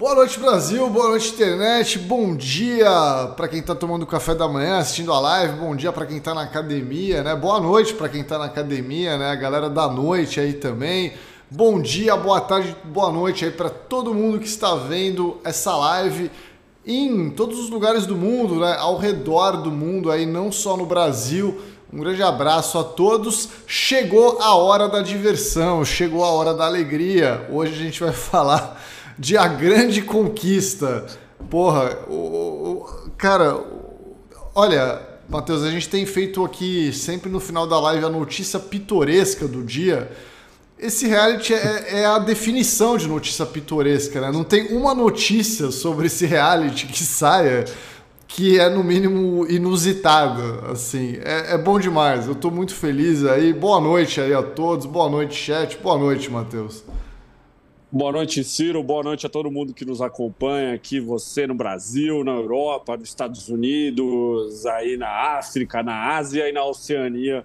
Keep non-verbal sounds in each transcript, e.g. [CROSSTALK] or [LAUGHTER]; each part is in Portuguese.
Boa noite, Brasil. Boa noite, internet. Bom dia para quem está tomando café da manhã, assistindo a live. Bom dia para quem está na academia, né? Boa noite para quem está na academia, né? A galera da noite aí também. Bom dia, boa tarde, boa noite aí para todo mundo que está vendo essa live em todos os lugares do mundo, né? Ao redor do mundo aí, não só no Brasil. Um grande abraço a todos. Chegou a hora da diversão, chegou a hora da alegria. Hoje a gente vai [LAUGHS] falar de A Grande Conquista. Porra, o, o, cara, olha, Matheus, a gente tem feito aqui sempre no final da live a notícia pitoresca do dia. Esse reality é, é, a definição de notícia pitoresca, né? Não tem uma notícia sobre esse reality que saia que é no mínimo inusitada, assim. É, é bom demais. Eu estou muito feliz aí. Boa noite aí a todos. Boa noite, chat. Boa noite, Matheus. Boa noite, Ciro. Boa noite a todo mundo que nos acompanha aqui, você no Brasil, na Europa, nos Estados Unidos, aí na África, na Ásia e na Oceania,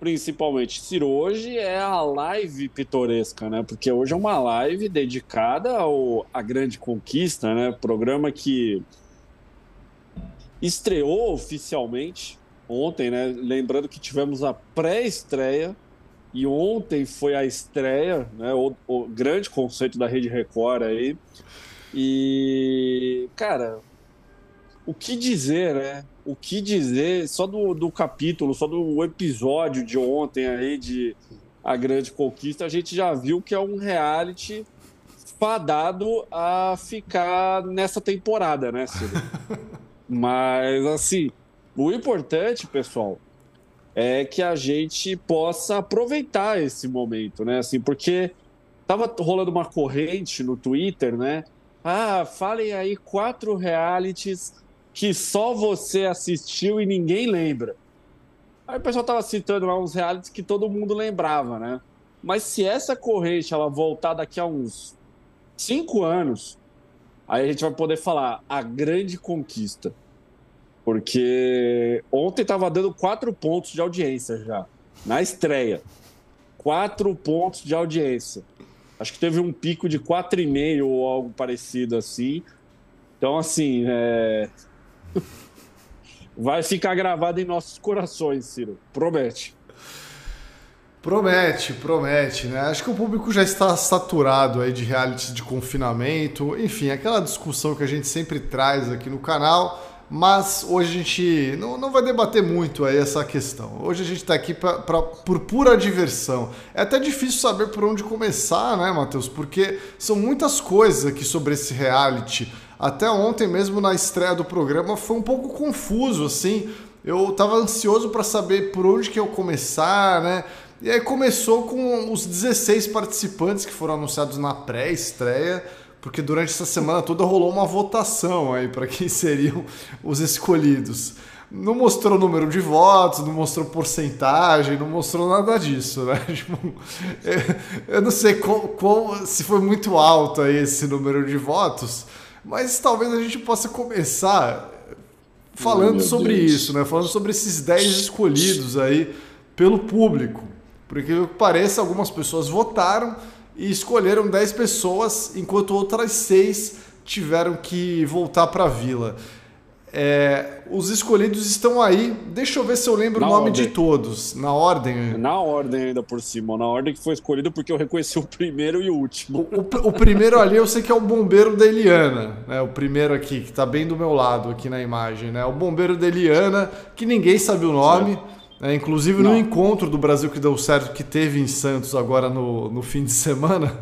principalmente. Ciro, hoje é a live pitoresca, né? Porque hoje é uma live dedicada ao, à grande conquista, né? Programa que estreou oficialmente ontem, né? Lembrando que tivemos a pré-estreia e ontem foi a estreia, né, o, o, grande conceito da Rede Record aí. E, cara, o que dizer, né? O que dizer só do, do capítulo, só do episódio de ontem aí de A Grande Conquista, a gente já viu que é um reality fadado a ficar nessa temporada, né, Ciro? [LAUGHS] Mas, assim, o importante, pessoal, é que a gente possa aproveitar esse momento, né? Assim, porque tava rolando uma corrente no Twitter, né? Ah, falem aí quatro realities que só você assistiu e ninguém lembra. Aí o pessoal tava citando lá uns realities que todo mundo lembrava, né? Mas se essa corrente ela voltar daqui a uns cinco anos, aí a gente vai poder falar a grande conquista. Porque ontem estava dando quatro pontos de audiência já, na estreia. Quatro pontos de audiência. Acho que teve um pico de quatro e meio ou algo parecido assim. Então, assim, é... [LAUGHS] vai ficar gravado em nossos corações, Ciro. Promete. Promete, promete, né? Acho que o público já está saturado aí de realities de confinamento, enfim, aquela discussão que a gente sempre traz aqui no canal. Mas hoje a gente não, não vai debater muito aí essa questão. Hoje a gente está aqui pra, pra, por pura diversão. É até difícil saber por onde começar, né, Matheus? Porque são muitas coisas aqui sobre esse reality. Até ontem mesmo na estreia do programa foi um pouco confuso, assim. Eu estava ansioso para saber por onde que eu começar, né? E aí começou com os 16 participantes que foram anunciados na pré-estreia porque durante essa semana toda rolou uma votação aí para quem [LAUGHS] seriam os escolhidos. Não mostrou número de votos, não mostrou porcentagem, não mostrou nada disso, né? [LAUGHS] Tipo, eu não sei qual, qual, se foi muito alto aí esse número de votos, mas talvez a gente possa começar falando sobre Deus. isso, né? Falando sobre esses 10 escolhidos aí pelo público. Porque, que pareça, algumas pessoas votaram e escolheram 10 pessoas, enquanto outras 6 tiveram que voltar para a vila. É, os escolhidos estão aí. Deixa eu ver se eu lembro na o nome ordem. de todos. Na ordem. Na ordem, ainda por cima. Na ordem que foi escolhido, porque eu reconheci o primeiro e o último. O, o, o primeiro ali eu sei que é o bombeiro da Eliana. Né? O primeiro aqui, que está bem do meu lado aqui na imagem. Né? O bombeiro da Eliana, que ninguém sabe o nome. Certo. É, inclusive Não. no encontro do Brasil que deu certo, que teve em Santos agora no, no fim de [LAUGHS] semana,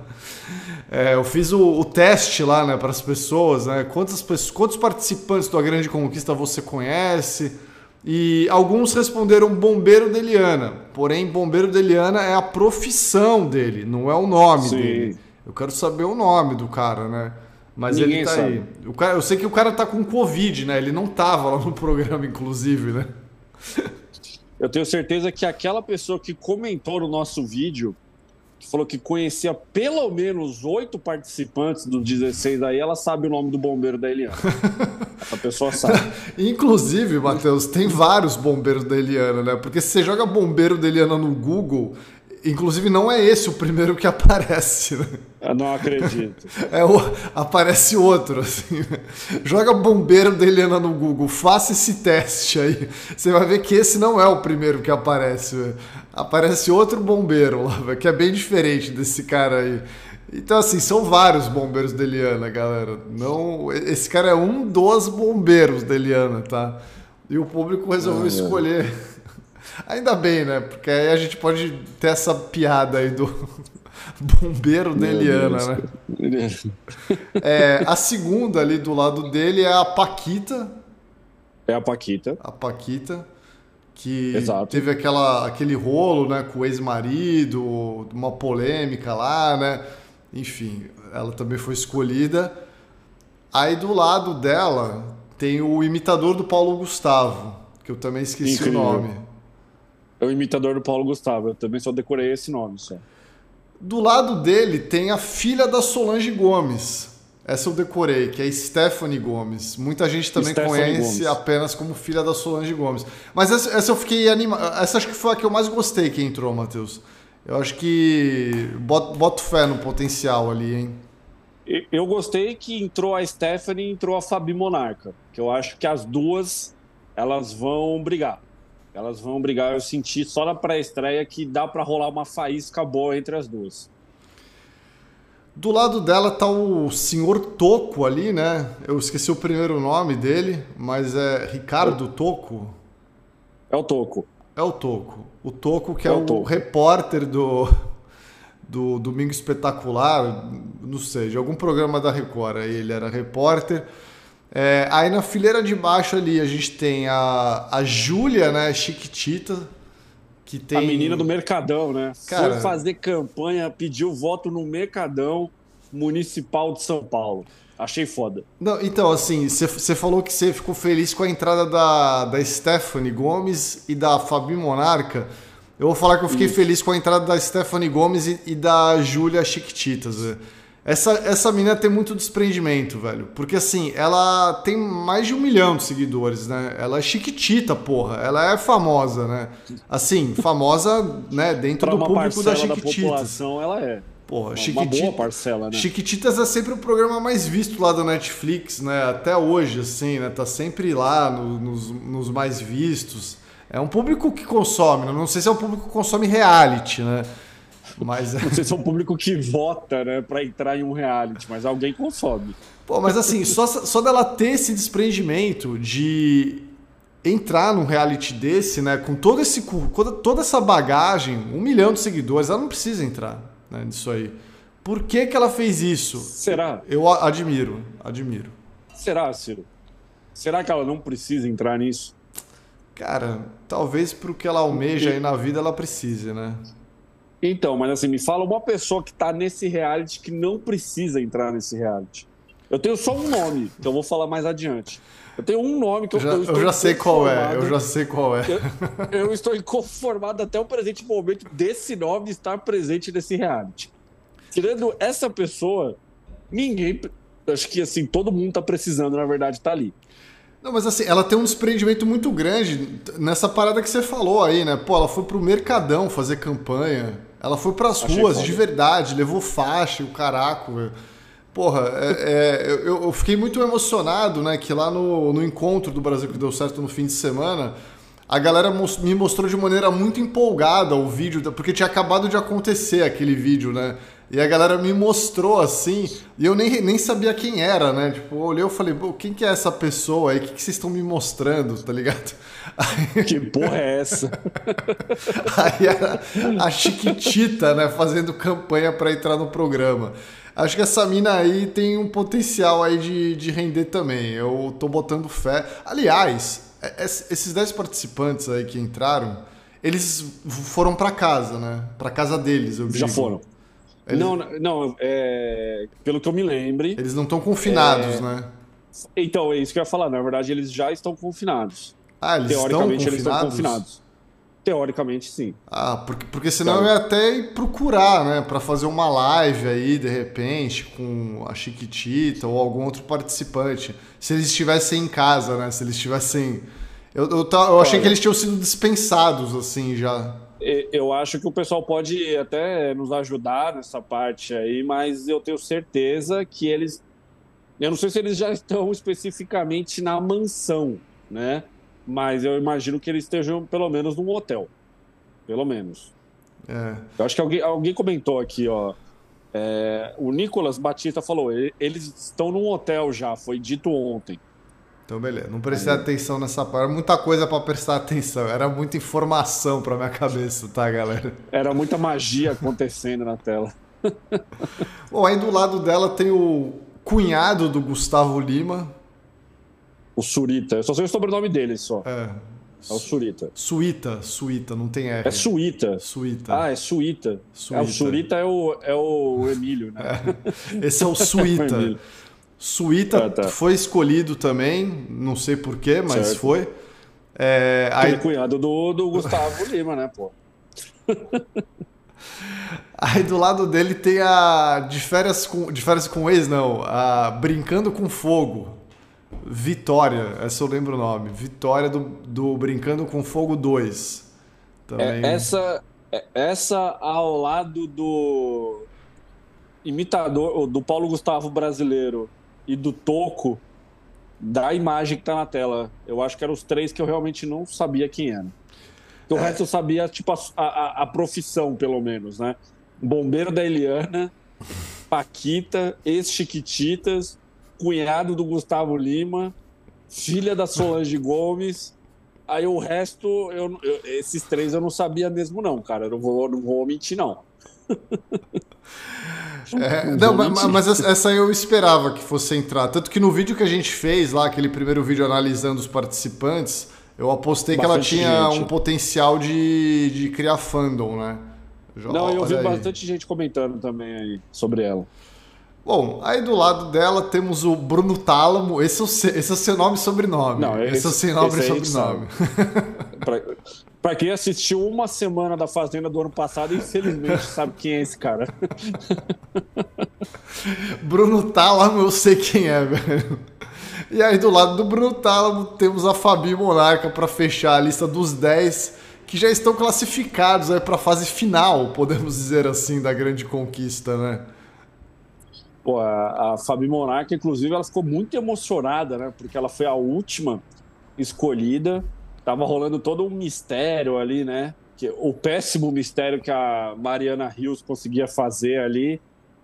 é, eu fiz o, o, teste lá né, para as pessoas, né, quantas, quantos participantes da Grande Conquista você conhece? E alguns responderam bombeiro de Eliana, porém bombeiro de Eliana é a profissão dele, não é o nome Sim. dele. Eu quero saber o nome do cara, né? Mas Ninguém ele tá sabe. aí. O cara, eu sei que o cara tá com Covid, né? Ele não tava lá no programa, inclusive, né? [LAUGHS] Eu tenho certeza que aquela pessoa que comentou no nosso vídeo, que falou que conhecia pelo menos oito participantes dos 16 aí, ela sabe o nome do bombeiro da Eliana. [LAUGHS] Essa pessoa sabe. Inclusive, Matheus, tem vários bombeiros da Eliana, né? Porque se você joga bombeiro da Eliana no Google, Inclusive, não é esse o primeiro que [LAUGHS] aparece. Né? Eu não acredito. É o, aparece outro. Assim, né? Joga bombeiro da Eliana no Google, faça esse teste aí. Você vai ver que esse não é o primeiro que aparece. Né? Aparece outro bombeiro lá, que é bem diferente desse cara aí. Então, assim, são vários bombeiros da Eliana, galera. Não, esse cara é um dos bombeiros da Eliana, tá? E o público resolveu ah, escolher. É. Ainda bem, né? Porque aí a gente pode ter essa piada aí do [LAUGHS] bombeiro da Eliana, né? É, a segunda ali do lado dele é a Paquita. É a Paquita. A Paquita. Que Exato. teve aquela, aquele rolo né, com o ex-marido, uma polêmica lá, né? Enfim, ela também foi escolhida. Aí do lado dela tem o imitador do Paulo Gustavo, que eu também esqueci Incrível. o nome. É o imitador do Paulo Gustavo, eu também só decorei esse nome só. Do lado dele tem a filha da Solange Gomes. Essa eu decorei, que é Stephanie Gomes. Muita gente também Stephanie conhece Gomes. apenas como filha da Solange Gomes. Mas essa, essa eu fiquei animado. Essa acho que foi a que eu mais gostei que entrou, Matheus. Eu acho que boto, boto fé no potencial ali, hein? Eu gostei que entrou a Stephanie e entrou a Fabi Monarca. Que eu acho que as duas elas vão brigar. Elas vão brigar. Eu senti só na pré-estreia que dá para rolar uma faísca boa entre as duas. Do lado dela tá o senhor Toco ali, né? Eu esqueci o primeiro nome dele, mas é Ricardo Toco. É o Toco. É o Toco. O Toco, que é, é o, o repórter do, do Domingo Espetacular, não sei, de algum programa da Record. Aí ele era repórter. É, aí na fileira de baixo ali a gente tem a, a Júlia, né, Chiquitita, que tem... A menina do Mercadão, né? Cara... Foi fazer campanha, pediu voto no Mercadão Municipal de São Paulo. Achei foda. Não, então, assim, você falou que você ficou feliz com a entrada da, da Stephanie Gomes e da Fabi Monarca. Eu vou falar que eu fiquei Isso. feliz com a entrada da Stephanie Gomes e, e da Júlia Chiquititas, velho. Essa, essa menina tem muito desprendimento, velho. Porque assim, ela tem mais de um milhão de seguidores, né? Ela é chiquitita, porra. Ela é famosa, né? Assim, famosa, né, dentro do público da Chiquititas. Da população, ela é. Porra, uma, Chiquitita, uma boa parcela, né? Chiquititas é sempre o programa mais visto lá da Netflix, né? Até hoje, assim, né? Tá sempre lá no, nos, nos mais vistos. É um público que consome, né? não sei se é um público que consome reality, né? Mas... Não sei se é um público que vota, né, pra entrar em um reality, mas alguém consome. Pô, mas assim, só, só dela ter esse desprendimento de entrar num reality desse, né, com todo esse, toda essa bagagem, um milhão de seguidores, ela não precisa entrar né, nisso aí. Por que, que ela fez isso? Será? Eu admiro, admiro. Será, Ciro? Será que ela não precisa entrar nisso? Cara, talvez pro que ela almeja aí na vida ela precise, né? Então, mas assim, me fala uma pessoa que tá nesse reality que não precisa entrar nesse reality. Eu tenho só um nome, que eu vou falar mais adiante. Eu tenho um nome que eu, já, eu, eu já sei qual é. Eu já sei qual é. Eu, eu estou inconformado até o presente momento desse nome estar presente nesse reality. Tirando essa pessoa, ninguém. Acho que assim, todo mundo tá precisando, na verdade, tá ali. Não, mas assim, ela tem um desprendimento muito grande nessa parada que você falou aí, né? Pô, ela foi pro Mercadão fazer campanha. Ela foi pras Achei ruas de verdade, levou faixa, o caraco, velho. Porra, é, é, eu, eu, fiquei muito emocionado, né? Que lá no, no encontro do Brasil que deu certo no fim de semana, a galera me mostrou de maneira muito empolgada o vídeo, porque tinha acabado de acontecer aquele vídeo, né? E a galera me mostrou assim, e eu nem, nem sabia quem era, né? Tipo, eu olhei e falei, quem que é essa pessoa aí? O que, que vocês estão me mostrando, tá ligado? [LAUGHS] Aí... [LAUGHS] Que porra é essa? [LAUGHS] aí a, a Chiquitita, né, fazendo campanha para entrar no programa. Acho que essa mina aí tem um potencial aí de, de render também. Eu tô botando fé. Aliás, é, é, esses 10 participantes aí que entraram, eles foram para casa, né? Para casa deles, eu digo. Já foram. Eles... Não, não, é... pelo que eu me lembre. Eles não estão confinados, é... né? Então, é isso que eu ia falar. Na verdade, eles já estão confinados. Ah, eles Teoricamente, estão confinados? eles estão confinados. Teoricamente, sim. Ah, porque, porque senão então, eu ia até ir procurar, né? Para fazer uma live aí, de repente, com a Chiquitita ou algum outro participante. Se eles estivessem em casa, né? Se eles estivessem. Eu, eu, eu achei que eles tinham sido dispensados, assim, já. Eu acho que o pessoal pode até nos ajudar nessa parte aí, mas eu tenho certeza que eles. Eu não sei se eles já [LAUGHS] estão especificamente na mansão, né? Mas eu imagino que eles estejam pelo menos num hotel. Pelo menos. É. Eu acho que alguém, alguém comentou aqui, ó. É, o Nicolas Batista falou: eles estão num hotel já, foi dito ontem. Então, beleza. Não prestei Aí. atenção nessa parte. Era muita coisa para prestar atenção. Era muita informação para minha cabeça, tá, galera? Era muita magia acontecendo na tela. [LAUGHS] Bom, aí do lado dela tem o cunhado do Gustavo Lima. O Surita. Eu só sei o sobrenome dele só. É. É o Surita. Suíta, Suíta, não tem R. É Suíta. Suíta. Ah, é Suíta. Suíta. É, o Surita é o, é o Emílio, né? É. Esse é o [LAUGHS] Suíta. Suíta ah, tá. foi escolhido também, não sei porquê, mas certo. foi. É, aí... é cunhado do, do Gustavo [LAUGHS] Lima, né, pô? Aí do lado dele tem a de férias com, de férias com ex, não, a Brincando com Fogo. Vitória, essa eu lembro o nome. Vitória do, do Brincando com Fogo 2. Também. É, essa, é, essa ao lado do imitador, do Paulo Gustavo brasileiro e do Toco da imagem que tá na tela. Eu acho que eram os três que eu realmente não sabia quem era. O é. resto eu sabia, tipo, a, a, a, profissão, pelo menos, né? Bombeiro da Eliana, Paquita, ex-Chiquititas, cunhado do Gustavo Lima, filha da Solange [LAUGHS] Gomes. Aí o resto, eu, eu, esses três eu não sabia mesmo, não, cara. Eu não vou, não vou mentir, não. É, não, mas, mas, essa eu esperava que fosse entrar. Tanto que no vídeo que a gente fez lá, aquele primeiro vídeo analisando os participantes, eu apostei bastante que ela tinha gente. um potencial de, de criar fandom, né? Já, não, eu vi aí. bastante gente comentando também aí sobre ela. Bom, aí do lado dela temos o Bruno Tálamo. Esse é o, seu, esse é o seu nome e sobrenome. Não, esse, esse é o seu nome e sobrenome. [LAUGHS] Pra quem assistiu uma semana da Fazenda do ano passado, infelizmente [LAUGHS] sabe quem é esse cara. Bruno Tálamo, eu sei quem é, velho. E aí do lado do Bruno Tálamo temos a Fabi Monarca para fechar a lista dos 10 que já estão classificados para a fase final, podemos dizer assim, da grande conquista, né? Pô, a, a Fabi Monarca, inclusive, ela ficou muito emocionada, né? Porque ela foi a última escolhida tava rolando todo um mistério ali, né? Que, o péssimo mistério que a Mariana Rios conseguia fazer ali,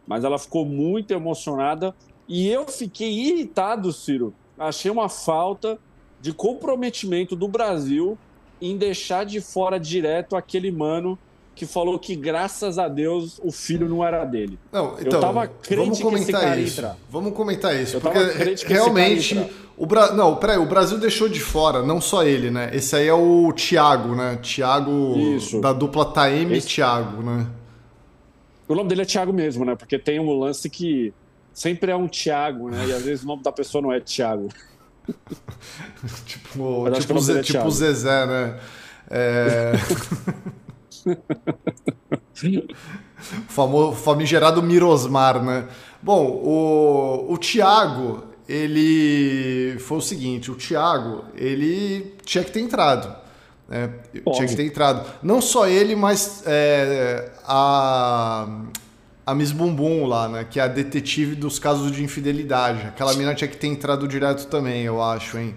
mas ela ficou muito emocionada e eu fiquei irritado, Ciro. Achei uma falta de comprometimento do Brasil em deixar de fora direto aquele mano que falou que graças a Deus o filho não era dele. Não, então, eu tava vamos comentar isso. Vamos comentar isso, eu porque realmente o Bra... não, peraí, o Brasil deixou de fora, não só ele, né? Esse aí é o Thiago, né? Thiago isso. da dupla Taeme Esse... Thiago, né? O nome dele é Thiago mesmo, né? Porque tem um lance que sempre é um Thiago, né? E às vezes o nome da pessoa não é Thiago. [LAUGHS] tipo, tipo, Zé, é tipo Zezé, né? É... [LAUGHS] [LAUGHS] Famoso, famigerado Mirosmar, né? Bom, o, o Thiago, ele foi o seguinte, o Thiago, ele tinha que ter entrado. Né? Tinha que ter entrado. Não só ele, mas é, a, a Miss Bumbum lá, né? Que é a detetive dos casos de infidelidade. Aquela mina tinha que ter entrado direto também, eu acho, hein?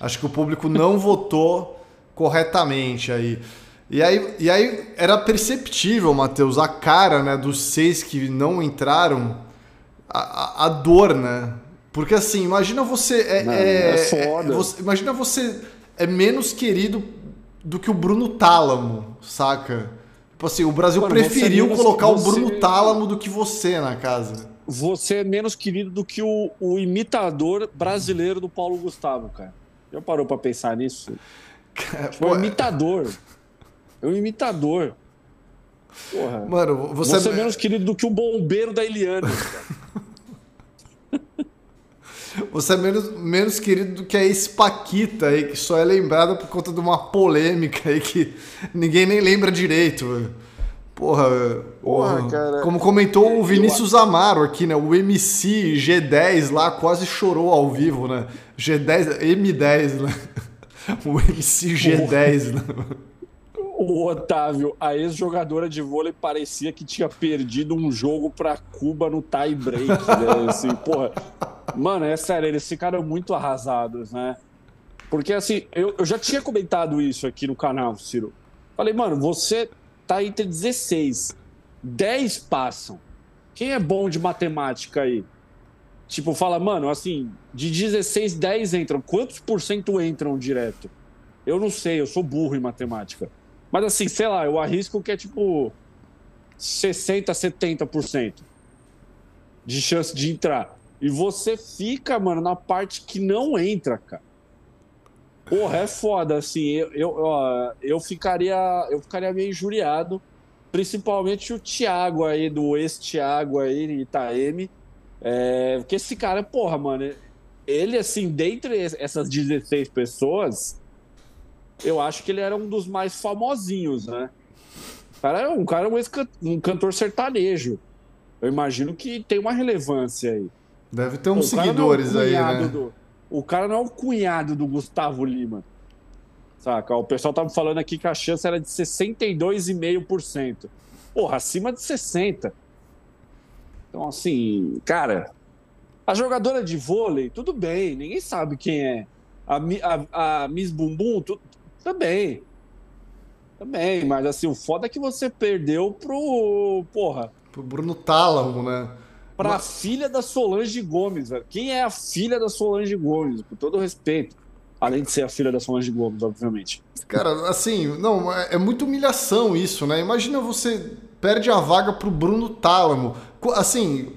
Acho que o público não votou corretamente aí. E aí, e aí era perceptível, Matheus, a cara né, dos seis que não entraram, a, a, dor, né? Porque assim, imagina você. É, não, é, é foda. É, você, imagina você é menos querido do que o Bruno Tálamo, saca? Tipo assim, o Brasil Mano, preferiu menos, colocar o Bruno Tálamo do que você na casa. Você é menos querido do que o, o imitador brasileiro do Paulo Gustavo, cara. Já parou pra pensar nisso? Tipo, é um imitador. É um imitador. Porra. Mano, você, você é menos querido do que o bombeiro da Eliane. [LAUGHS] Você é menos, menos querido do que a Espaquita aí, que só é lembrada por conta de uma polêmica aí que ninguém nem lembra direito. Porra, porra, cara. Como comentou o Vinícius Amaro aqui, né? O MC G10 lá quase chorou ao vivo, né? G10, M10, né? [LAUGHS] O MC G10, né? O Otávio, a ex-jogadora de vôlei parecia que tinha perdido um jogo para Cuba no tie break, né? Assim, porra. Mano, é sério, eles ficaram muito arrasados, né? Porque assim, eu, eu já tinha comentado isso aqui no canal, Ciro. Falei, mano, você tá entre 16. 10 passam. Quem é bom de matemática aí? Tipo, fala, mano, assim, de 16, 10 entram. Quantos por cento entram direto? Eu não sei, eu sou burro em matemática. Mas assim, sei lá, eu arrisco que é tipo 60, 70% de chance de entrar. E você fica, mano, na parte que não entra, cara. Porra, é foda, assim, eu, eu, eu, ficaria, eu ficaria meio injuriado, principalmente o Thiago aí, do ex-Thiago aí, Itaeme, é, porque esse cara, porra, mano, ele, assim, dentre essas 16 pessoas, eu acho que ele era um dos mais famosinhos, né? O cara é um, cara é um, um cantor sertanejo. Eu imagino que tem uma relevância aí. Deve ter uns seguidores é aí, né? Do, o cara não é o cunhado do Gustavo Lima. Saca? O pessoal tava falando aqui que a chance era de 62,5%. Porra, acima de 60%. Então, assim, cara, a jogadora de vôlei, tudo bem, ninguém sabe quem é. A, a, a Miss Bumbum, tu, também. Também, mas assim, o foda é que você perdeu pro. Porra. Pro Bruno Tálamo, né? Pra mas... filha da Solange Gomes, velho. Quem é a filha da Solange Gomes? Com todo respeito. Além de ser a filha da Solange Gomes, obviamente. Cara, assim, não, é, é muita humilhação isso, né? Imagina você perde a vaga pro Bruno Tálamo. Assim,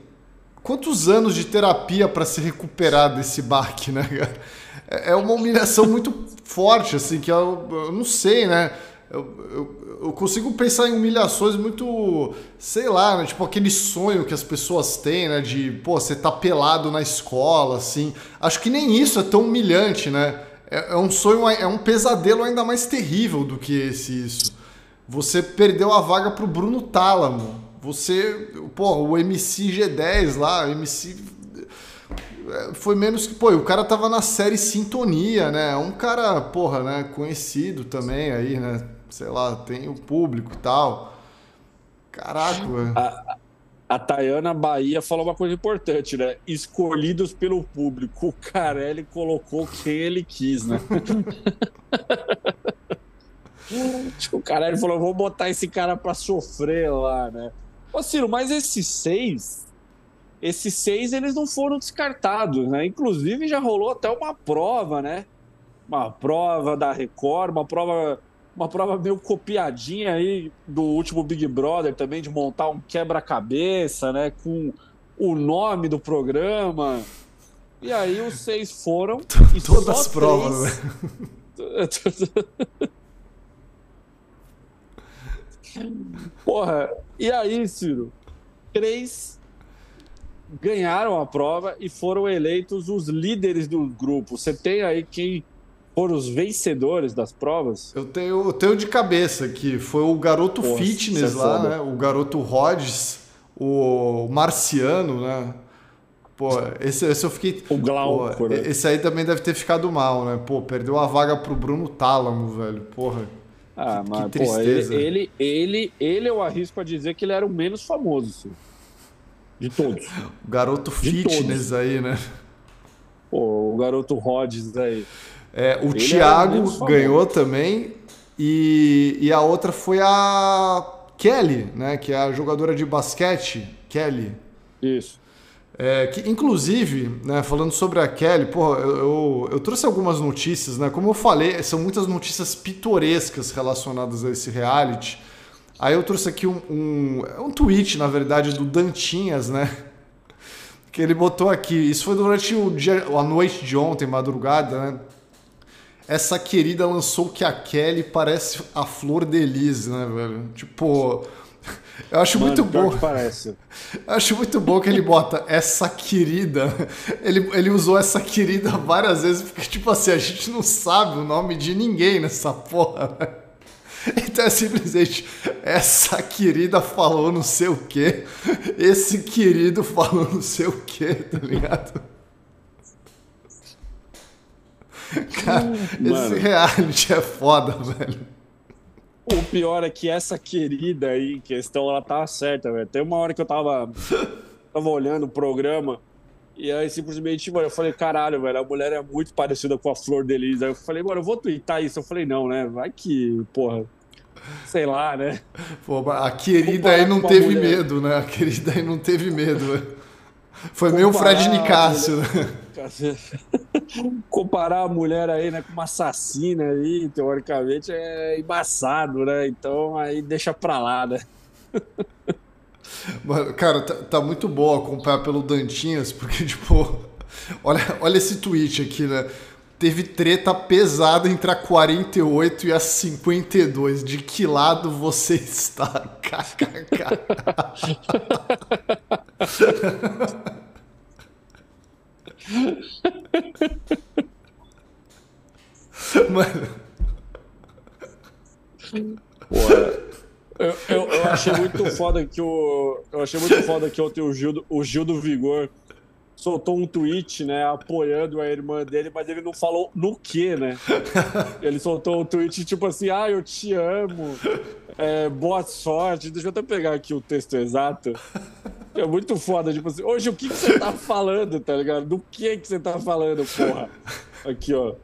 quantos anos de terapia para se recuperar desse baque, né, É, é uma humilhação muito forte, assim, que eu, eu não sei, né? Eu, eu, eu, consigo pensar em humilhações muito, sei lá, né? tipo aquele sonho que as pessoas têm, né? De, pô, você tá pelado na escola, assim. Acho que nem isso é tão humilhante, né? É, é um sonho, é um pesadelo ainda mais terrível do que esse isso. Você perdeu a vaga pro Bruno Tálamo. Você, pô, o MC G10 lá, MC é, foi menos que, pô, o cara tava na série Sintonia, né? É um cara, porra, né, conhecido também aí, né? Sei lá, tem o público e tal. Caraca, a, a Tayana Bahia falou uma coisa importante, né? Escolhidos pelo público. O Carelli colocou quem ele quis, né? [LAUGHS] o Carelli falou: vou botar esse cara pra sofrer lá, né? Ô, Ciro, mas esses seis, esses seis eles não foram descartados, né? Inclusive já rolou até uma prova, né? Uma prova da Record, uma prova, uma prova meio copiadinha aí do último Big Brother também, de montar um quebra-cabeça, né? Com o nome do programa. E aí os seis foram. [LAUGHS] e Todas as provas, três... né? [LAUGHS] Porra, e aí, Ciro? Três ganharam a prova e foram eleitos os líderes do grupo. Você tem aí quem foram os vencedores das provas? Eu tenho, eu tenho de cabeça que foi o garoto Porra, fitness é lá, né? O garoto Rhodes, o Marciano, né? Pô, esse, esse eu fiquei. O Glauco, pô, né? Esse aí também deve ter ficado mal, né? Pô, perdeu a vaga pro Bruno Tálamo, velho. Porra. Ah, que, mas, que tristeza. Porra, ele, ele, ele, ele, eu arrisco a dizer que ele era o menos famoso, sim. De todos. o garoto De fitness todos. aí, né? Pô, o garoto Rhodes aí. É, o ele Thiago ganhou também. E, e a outra foi a Kelly, né? Que é a jogadora de basquete. Kelly. Isso. É, que, inclusive, né, falando sobre a Kelly, porra, eu, eu, eu, trouxe algumas notícias, né? Como eu falei, são muitas notícias pitorescas relacionadas a esse reality. Aí eu trouxe aqui um, um, um tweet, na verdade, do Dantinhas, né? Que ele botou aqui. Isso foi durante o dia, a noite de ontem, madrugada, né? Essa querida lançou que a Kelly parece a flor de Elise, né, velho? Tipo eu acho Mano, muito bom. parece. [LAUGHS] Eu acho muito bom que ele bota essa querida. Ele, ele usou essa querida várias vezes, porque, tipo assim, a gente não sabe o nome de ninguém nessa porra. [LAUGHS] Então é simplesmente essa querida falou não sei o quê, esse querido falou não sei o quê, tá ligado? Cara, Mano. esse reality é foda, velho. O pior é que essa querida aí, em questão, ela tava certa, velho. Tem uma hora que eu tava, tava olhando o programa e aí simplesmente, mano, eu falei, caralho, velho, a mulher é muito parecida com a Flor Delis. Aí eu falei, mano, eu vou twittar isso. Eu falei, não, né? Vai que, porra, sei lá, né? Pô, a querida aí não teve medo, né? A querida aí não teve medo, né? Foi meio Fred Nicásio, né? [LAUGHS] Comparar a mulher aí, né, com uma assassina aí, teoricamente, é embaçado, né? Então aí deixa pra lá, né? [LAUGHS] Mano, cara, tá, tá, muito bom acompanhar pelo Dantinhas, porque, [LAUGHS] tipo, olha, olha esse tweet aqui, né? Teve treta pesada entre a 48 e a 52. De que lado você está? [LAUGHS] KKK. [LAUGHS] Mano. Ué. Eu, eu, eu, achei muito foda que o. Eu achei muito foda que ontem o Gil, o Gil do Vigor soltou um tweet, né, apoiando a irmã dele, mas ele não falou no que, né? Ele soltou um tweet tipo assim, ah, eu te amo, é, boa sorte. Deixa eu até pegar aqui o texto exato. É muito foda, tipo assim, hoje o que, que você tá falando, tá ligado? Do que que você tá falando, porra? Aqui, ó.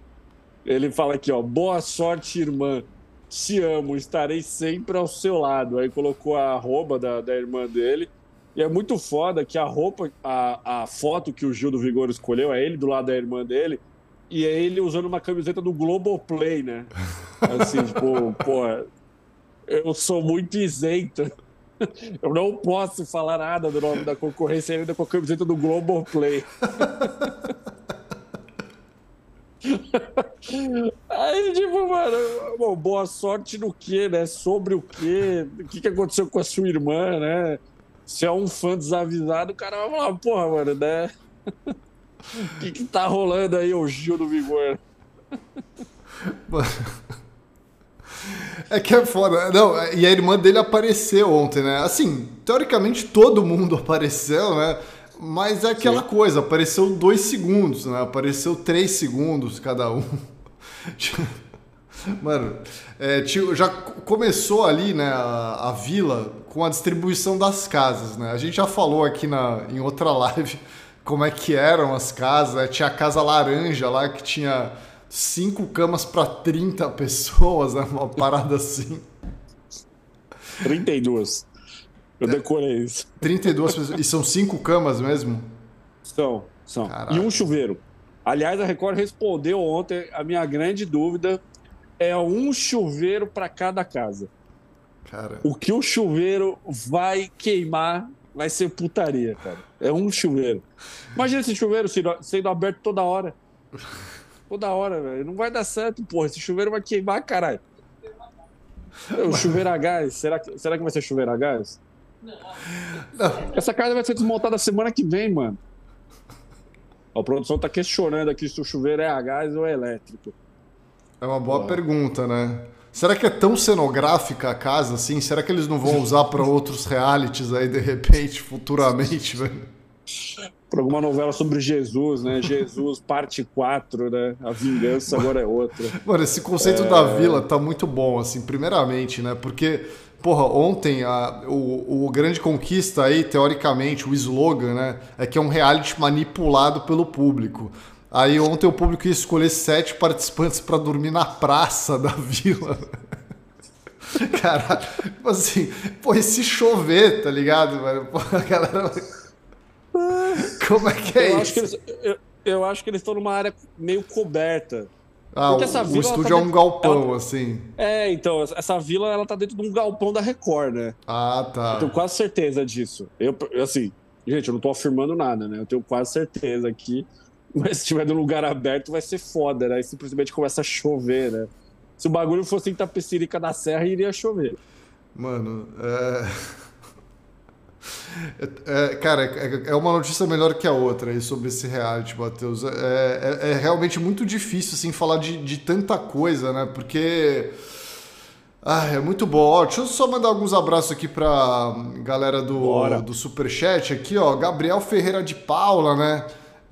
Ele fala aqui, ó, boa sorte, irmã. Te amo, estarei sempre ao seu lado. Aí colocou a arroba da, da irmã dele. E é muito foda que a roupa, a, a foto que o Gil do Vigor escolheu é ele do lado da irmã dele. E é ele usando uma camiseta do Globoplay, né? [LAUGHS] Assim, tipo, pô, eu sou muito isento. Eu não posso falar nada do nome da concorrência ainda com a camiseta do Globoplay. [LAUGHS] [LAUGHS] Aí, tipo, mano, bom, boa sorte no quê, né? Sobre o quê? O que, que aconteceu com a sua irmã, né? Se é um fã desavisado, o cara vai falar, porra, mano, né? [LAUGHS] O que, que tá rolando aí, o Gil do Vigor? [LAUGHS] É que é foda. Não, e a irmã dele apareceu ontem, né? Assim, teoricamente todo mundo apareceu, né? Mas é aquela Sim. coisa, apareceu dois segundos, né? Apareceu três segundos cada um. [LAUGHS] Mano, é, tio, já começou ali, né, a, a, vila com a distribuição das casas, né? A gente já falou aqui na, em outra [LAUGHS] live como é que eram as casas. Né? Tinha a casa laranja lá que tinha cinco camas para 30 [LAUGHS] pessoas, né? Uma parada assim. 32. Eu decorei isso. 32 pessoas. E são cinco camas mesmo? São, são. Caraca. E um chuveiro. Aliás, a Record respondeu ontem a minha grande dúvida. É um chuveiro para cada casa. Cara. O que o chuveiro vai queimar vai ser putaria, cara. É um chuveiro. Imagina esse chuveiro sendo aberto toda hora. Toda hora, velho. Não vai dar certo, porra. Esse chuveiro vai queimar, caralho. O chuveiro a gás. Será que, será que vai ser chuveiro a gás? Não. Essa casa vai ser desmontada semana que vem, mano. A produção tá questionando aqui se o chuveiro é a gás ou é elétrico. É uma boa pergunta, né? Será que é tão cenográfica a casa assim? Será que eles não vão usar para outros realities aí de repente, futuramente, velho? Para alguma novela sobre Jesus, né? Jesus, parte 4, né? A vingança agora é outra. Mano, esse conceito é... da vila tá muito bom, assim, primeiramente, né? Porque Porra, ontem a, o, o Grande Conquista aí, teoricamente, o slogan, né? É que é um reality manipulado pelo público. Aí ontem o público ia escolher sete participantes para dormir na praça da vila. [LAUGHS] Caralho, tipo assim, pô, e se chover, tá ligado, velho? Pô, a galera. Como é que é eu isso? Acho que eles, eu, eu acho que eles estão numa área meio coberta. Ah, Porque essa o, vila, o estúdio tá é um galpão, ela... assim. É, então, essa vila ela tá dentro de um galpão da Record, né? Ah, tá. Eu tenho quase certeza disso. Eu, assim, gente, eu não tô afirmando nada, né? Eu tenho quase certeza que. Mas se tiver num lugar aberto, vai ser foda, né? E simplesmente começa a chover, né? Se o bagulho fosse em Tapecirica da Serra, iria chover. Mano, é. [LAUGHS] É, cara, é, é, uma notícia melhor que a outra aí sobre esse reality, Matheus. É, é, é, realmente muito difícil assim, falar de, de tanta coisa, né? Porque. Ah, é muito bom. Ó, deixa eu só mandar alguns abraços aqui pra galera do, do Superchat aqui, ó. Gabriel Ferreira de Paula, né?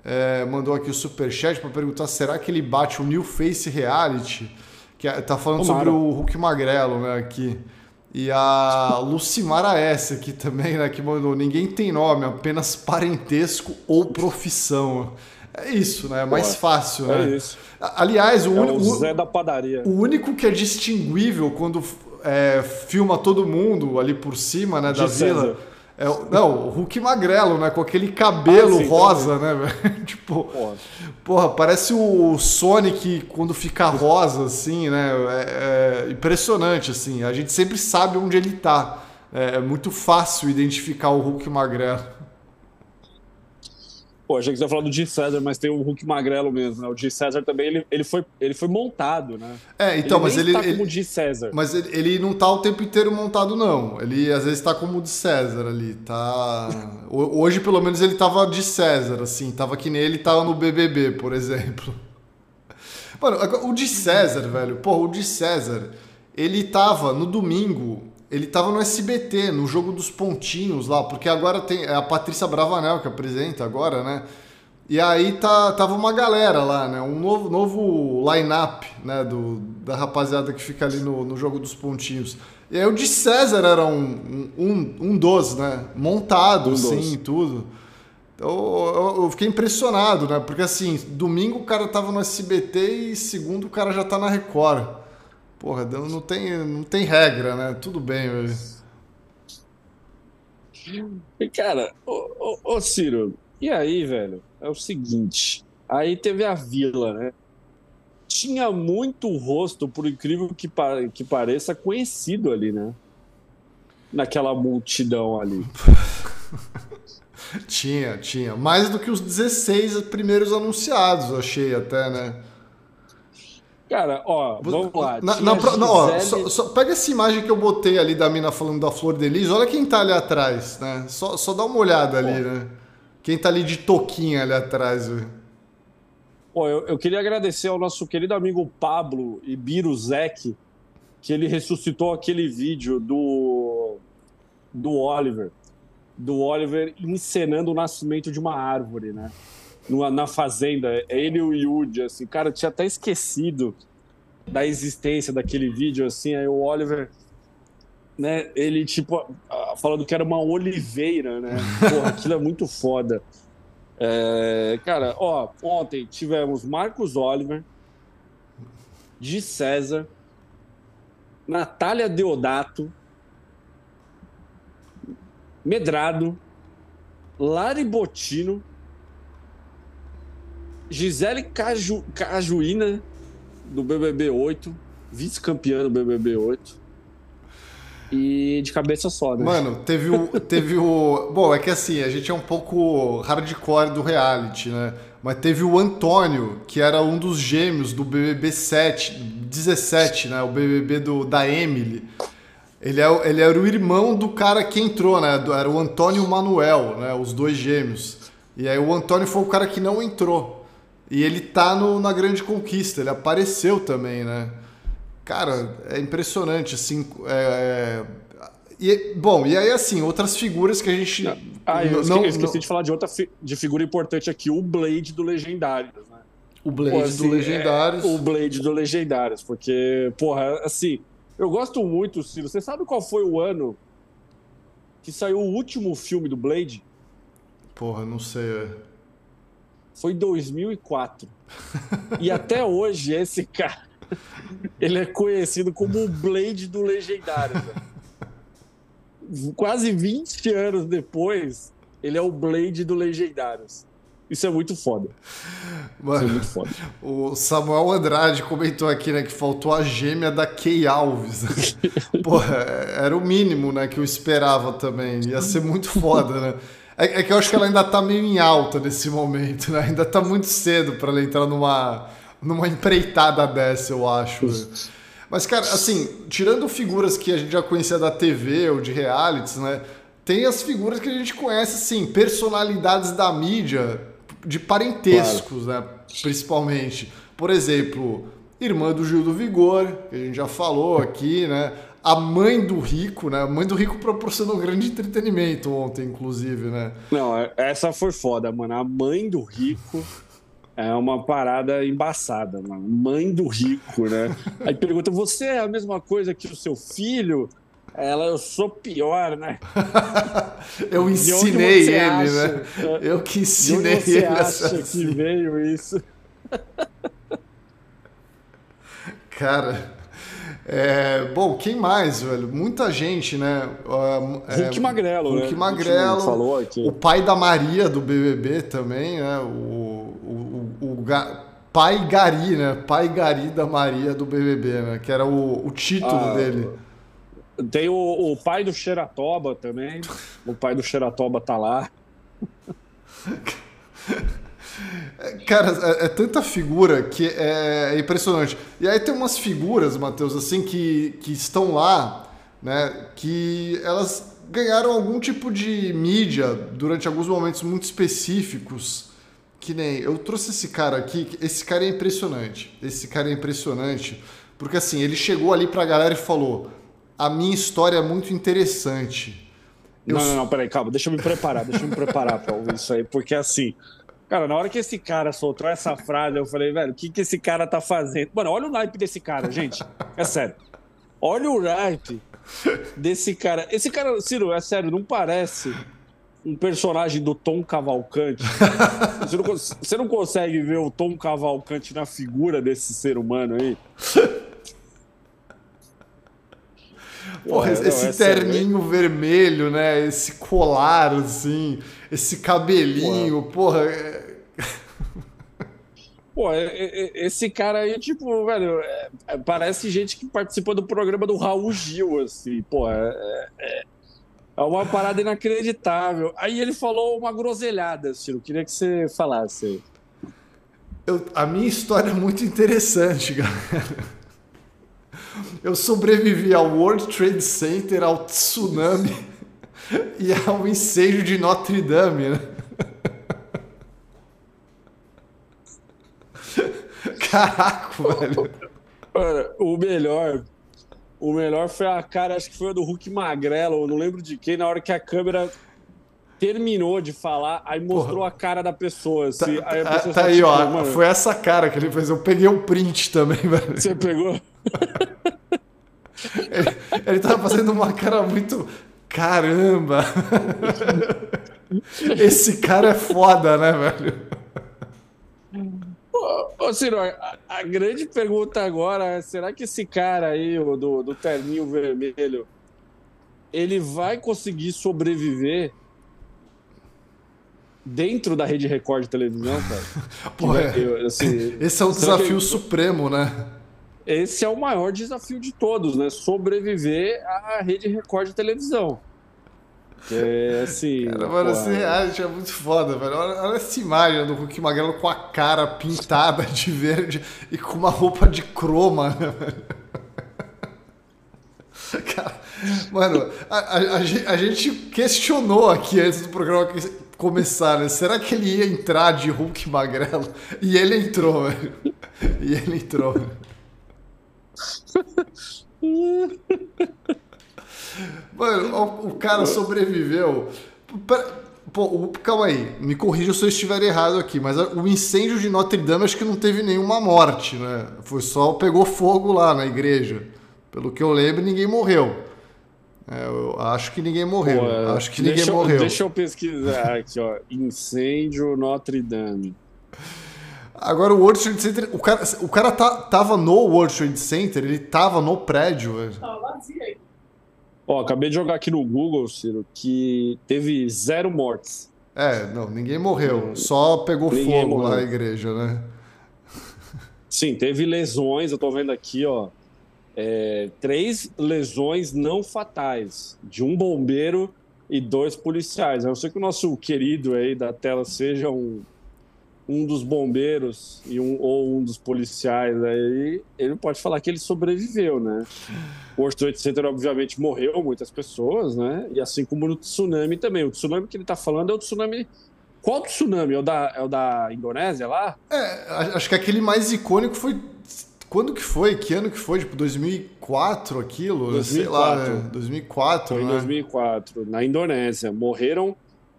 É, mandou aqui o Superchat para perguntar: será que ele bate o New Face Reality? que é, tá falando Tomara. sobre o Hulk Magrelo, né, aqui. E a Lucimara S aqui também, né, que mandou, ninguém tem nome, apenas parentesco ou profissão. É isso, né? É mais fácil, é né? Isso. Aliás, o, é único, o Zé da padaria. O único que é distinguível quando é, filma todo mundo ali por cima, né, da De vila. É, não, o Hulk magrelo, né? Com aquele cabelo ah, sim, rosa, né, velho? [LAUGHS] tipo, porra. porra. parece o Sonic quando fica rosa, assim, né? É, é, impressionante, assim. A gente sempre sabe onde ele tá. É, é muito fácil identificar o Hulk magrelo. Pô, achei que você ia falar do G. César, mas tem o Hulk Magrelo mesmo, né? O G. César também, ele, ele, foi, ele foi montado, né? É, então, ele mas ele... tá ele, como o G. César. Mas ele, ele não tá o tempo inteiro montado, não. Ele, às vezes, tá como o de César ali, tá... Hoje, pelo menos, ele tava de César, assim. Tava que nem ele tava no BBB, por exemplo. Mano, o de César, velho, pô, o de César, ele tava no domingo ele tava no SBT, no jogo dos pontinhos lá, porque agora tem é a Patrícia Bravanel que apresenta agora, né? E aí tá, tava uma galera lá, né? Um novo, novo line-up, né? Do, da rapaziada que fica ali no, no jogo dos pontinhos. E aí o de César era um, um, um dos, né? Montado, um assim, dos. tudo. Então, eu, eu, fiquei impressionado, né? Porque assim, domingo o cara tava no SBT e segundo o cara já tá na Record. Porra, não tem, não tem regra, né? Tudo bem, velho. Cara, ô, ô, ô, Ciro, e aí, velho? É o seguinte. Aí teve a vila, né? Tinha muito rosto, por incrível que, que pareça, conhecido ali, né? Naquela multidão ali. [LAUGHS] tinha, tinha. Mais do que os 16 primeiros anunciados, achei até, né? Cara, ó, vamos lá. Na, na, Gisele... ó, só, só, pega essa imagem que eu botei ali da mina falando da Flor de Lis. Olha quem tá ali atrás, né? Só, só dá uma olhada ali, né? Quem tá ali de toquinha ali atrás, velho. Pô, eu, eu, queria agradecer ao nosso querido amigo Pablo Ibiruzek, que ele ressuscitou aquele vídeo do, do Oliver. Do Oliver encenando o nascimento de uma árvore, né? No, na fazenda, é ele e o Yudi, assim, cara, eu tinha até esquecido da existência daquele vídeo, assim, aí o Oliver, né, ele, tipo, falando que era uma oliveira, né, porra, [LAUGHS] aquilo é muito foda. É, cara, ó, ontem tivemos Marcos Oliver, de César, Natália Deodato, Medrado, Lari Botino, Gisele Caju, Cajuína, do BBB 8, vice-campeã do BBB 8. E de cabeça só, né? Mano, teve o, teve o. Bom, é que assim, a gente é um pouco hardcore do reality, né? Mas teve o Antônio, que era um dos gêmeos do BBB 7, 17, né? O BBB do, da Emily. Ele, é, ele era o irmão do cara que entrou, né? Era o Antônio Manuel, né? Os dois gêmeos. E aí o Antônio foi o cara que não entrou. E ele tá no, na grande conquista, ele apareceu também, né? Cara, é impressionante, assim. É, é... E, bom, e aí, assim, outras figuras que a gente. Não. Ah, eu esqueci, não, eu esqueci não... de falar de outra fi... de figura importante aqui, o Blade do Legendários, né? O Blade Pô, assim, do Legendários. É, o Blade do Legendários, porque, porra, assim, eu gosto muito, Ciro. Você sabe qual foi o ano que saiu o último filme do Blade? Porra, não sei foi 2004. e até hoje esse cara ele é conhecido como o Blade do Legendário. Quase 20 anos depois, ele é o Blade do Legendários. Isso é muito foda. Mano, Isso é muito foda. O Samuel Andrade comentou aqui, né, que faltou a gêmea da Key Alves. [LAUGHS] Porra, era o mínimo, né, que eu esperava também. Ia ser muito foda, né? É, é, que eu acho que ela ainda tá meio em alta nesse momento, né? Ainda tá muito cedo para ela entrar numa, numa empreitada dessa, eu acho. Mas, cara, assim, tirando figuras que a gente já conhecia da TV ou de realities, né? Tem as figuras que a gente conhece, assim, personalidades da mídia, de parentescos, claro. né? Principalmente. Por exemplo, irmã do Gil do Vigor, que a gente já falou aqui, né? A mãe do rico, né? A mãe do rico proporcionou grande entretenimento ontem, inclusive, né? Não, é, essa foi foda, mano. A mãe do rico. É uma parada embaçada, mano. Mãe do rico, né? Aí pergunta: você é a mesma coisa que o seu filho? Ela, eu sou pior, né? [LAUGHS] eu ensinei ele, acha? né? Eu que ensinei de onde você ele. acha que veio isso? [LAUGHS] Cara, é, bom, quem mais, velho? Muita gente, né? É, Hulk Magrelo, Hulk né? Magrelo, falou aqui. o pai da Maria do BBB também, né? O, o, o, o pai Gari, né? Pai Gari da Maria do BBB, né? Que era o, o título ah, dele. Tem o, o pai do Xeratoba também. O pai do Xeratoba tá lá. [LAUGHS] Cara, é, é, tanta figura que é, é, impressionante. E aí tem umas figuras, Matheus, assim, que, que estão lá, né? Que elas ganharam algum tipo de mídia durante alguns momentos muito específicos. Que nem. Eu trouxe esse cara aqui. Esse cara é impressionante. Esse cara é impressionante. Porque assim, ele chegou ali pra galera e falou: a minha história é muito interessante. Eu... Não, não, não, peraí, calma, deixa eu me preparar, deixa eu me preparar pra ouvir isso aí, porque assim, cara, na hora que esse cara soltou essa frase, eu falei, velho, o que, que esse cara tá fazendo? Mano, olha o naipe desse cara, gente, é sério. Olha o naipe desse cara. Esse cara, Ciro, é sério, não parece um personagem do Tom Cavalcante. Você não, você não consegue ver o Tom Cavalcante na figura desse ser humano aí? Porra, esse é terninho sério, vermelho, né? Esse colar, assim, esse cabelinho, porra. porra é... Pô, esse cara aí, tipo, velho, é, é, parece gente que participou do programa do Raul Gil, assim, pô, é, é, é, uma parada inacreditável. Aí ele falou uma groselhada, Ciro, queria que você falasse. Eu, a minha história é muito interessante, [LAUGHS] galera. Eu sobrevivi ao World Trade Center, ao tsunami [LAUGHS] e ao incêndio de Notre Dame, né? [LAUGHS] Caraca, velho. Mano, o melhor. O melhor foi a cara, acho que foi a do Hulk Magrelo, não lembro de quem, na hora que a câmera terminou de falar, aí mostrou Porra. a cara da pessoa. Assim, tá, aí pessoa tá aí, tipo, ó. Foi essa cara que ele fez. Eu peguei o um print também, [LAUGHS] velho. Você pegou? Ele, ele tava fazendo uma cara muito. Caramba! Esse cara é foda, né, velho? Ô, Ciro, a, a, grande pergunta agora é: será que esse cara aí, do, do terninho vermelho, ele vai conseguir sobreviver dentro da rede Record de televisão, cara? Pô, é. eu, assim, esse é o desafio supremo, né? Esse é o maior desafio de todos, né? Sobreviver à rede Record de televisão. É assim. [LAUGHS] Cara, mano, esse reality é muito foda, velho. Olha, olha, essa imagem do Hulk Magrelo com a cara pintada de verde e com uma roupa de croma, né? [LAUGHS] Cara, mano, a, a, a, gente questionou aqui antes do programa começar, né? Será que ele ia entrar de Hulk Magrelo? E ele entrou, velho. E ele entrou, velho. Mano, o cara sobreviveu. Pô, calma aí, me corrija se eu estiver errado aqui, mas o incêndio de Notre Dame acho que não teve nenhuma morte, né? Foi só pegou fogo lá na igreja. Pelo que eu lembro, ninguém morreu. É, eu acho que ninguém morreu. Pô, é, acho que ninguém deixa, morreu. Deixa eu pesquisar aqui, ó. Incêndio Notre Dame. Agora o World Trade Center, o cara, o cara tá, tava no World Trade Center, ele tava no prédio. Tava vazio aí. Ó, acabei de jogar aqui no Google, Ciro, que teve zero mortes. É, não, ninguém morreu. Só pegou ninguém fogo morreu. lá na igreja, né? Sim, teve lesões, eu tô vendo aqui, ó. É, três lesões não fatais de um bombeiro e dois policiais. Eu sei que o nosso querido aí da tela seja um um dos bombeiros e um, ou um dos policiais aí, ele pode falar que ele sobreviveu, né? O World Trade Center, obviamente, morreu muitas pessoas, né? E assim como no tsunami também. O tsunami que ele está falando é o tsunami. Qual tsunami? É o da, é o da Indonésia lá? É, acho que aquele mais icônico foi. Quando que foi? Que ano que foi? Tipo, 2004 aquilo? 2004. Sei lá, né? 2004, Foi né? em 2004, na Indonésia. Morreram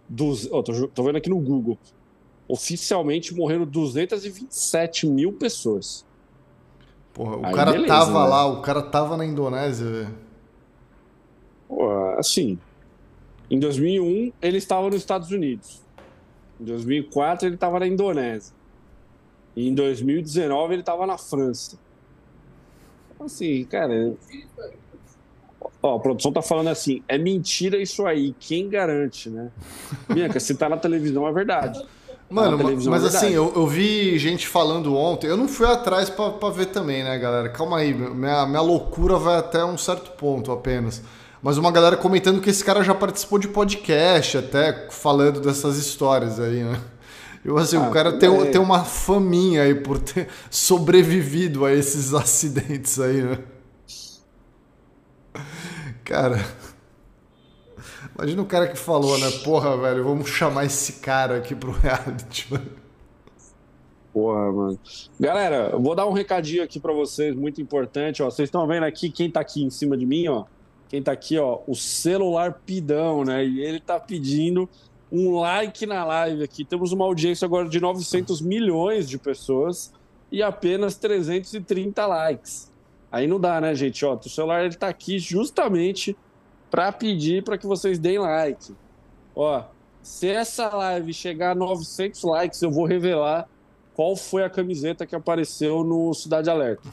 dos... Oh, tô, tô vendo aqui no Google oficialmente morreram 227 mil pessoas. Porra, o Aí, cara beleza, tava né? lá, o cara tava na Indonésia, velho. Assim, em 2001 ele estava nos Estados Unidos. Em 2004 ele estava na Indonésia. E em 2019 ele estava na França. Assim, cara. Ó, a produção tá falando assim: é mentira isso aí, quem garante, né? Bianca, se tá na televisão é verdade. Mano, mas é assim, eu, eu, vi gente falando ontem, eu não fui atrás para ver também, né, galera? Calma aí, minha, minha loucura vai até um certo ponto apenas. Mas uma galera comentando que esse cara já participou de podcast, até falando dessas histórias aí, né? Eu, assim, ah, o cara tem, é. tem uma faminha aí por ter sobrevivido a esses [LAUGHS] acidentes aí, né? Cara. Imagina o cara que falou, né? Porra, velho, vamos chamar esse cara aqui pro reality, mano. Porra, mano. Galera, eu vou dar um recadinho aqui para vocês, muito importante, ó. Vocês estão vendo aqui quem tá aqui em cima de mim, ó. Quem tá aqui, ó, o celular pidão, né? E ele tá pedindo um like na live aqui. Temos uma audiência agora de 900 milhões de pessoas e apenas 330 likes. Aí não dá, né, gente? Ó, o celular ele tá aqui justamente para pedir para que vocês deem like. Ó, se essa live chegar a 900 likes, eu vou revelar qual foi a camiseta que apareceu no Cidade Alerta.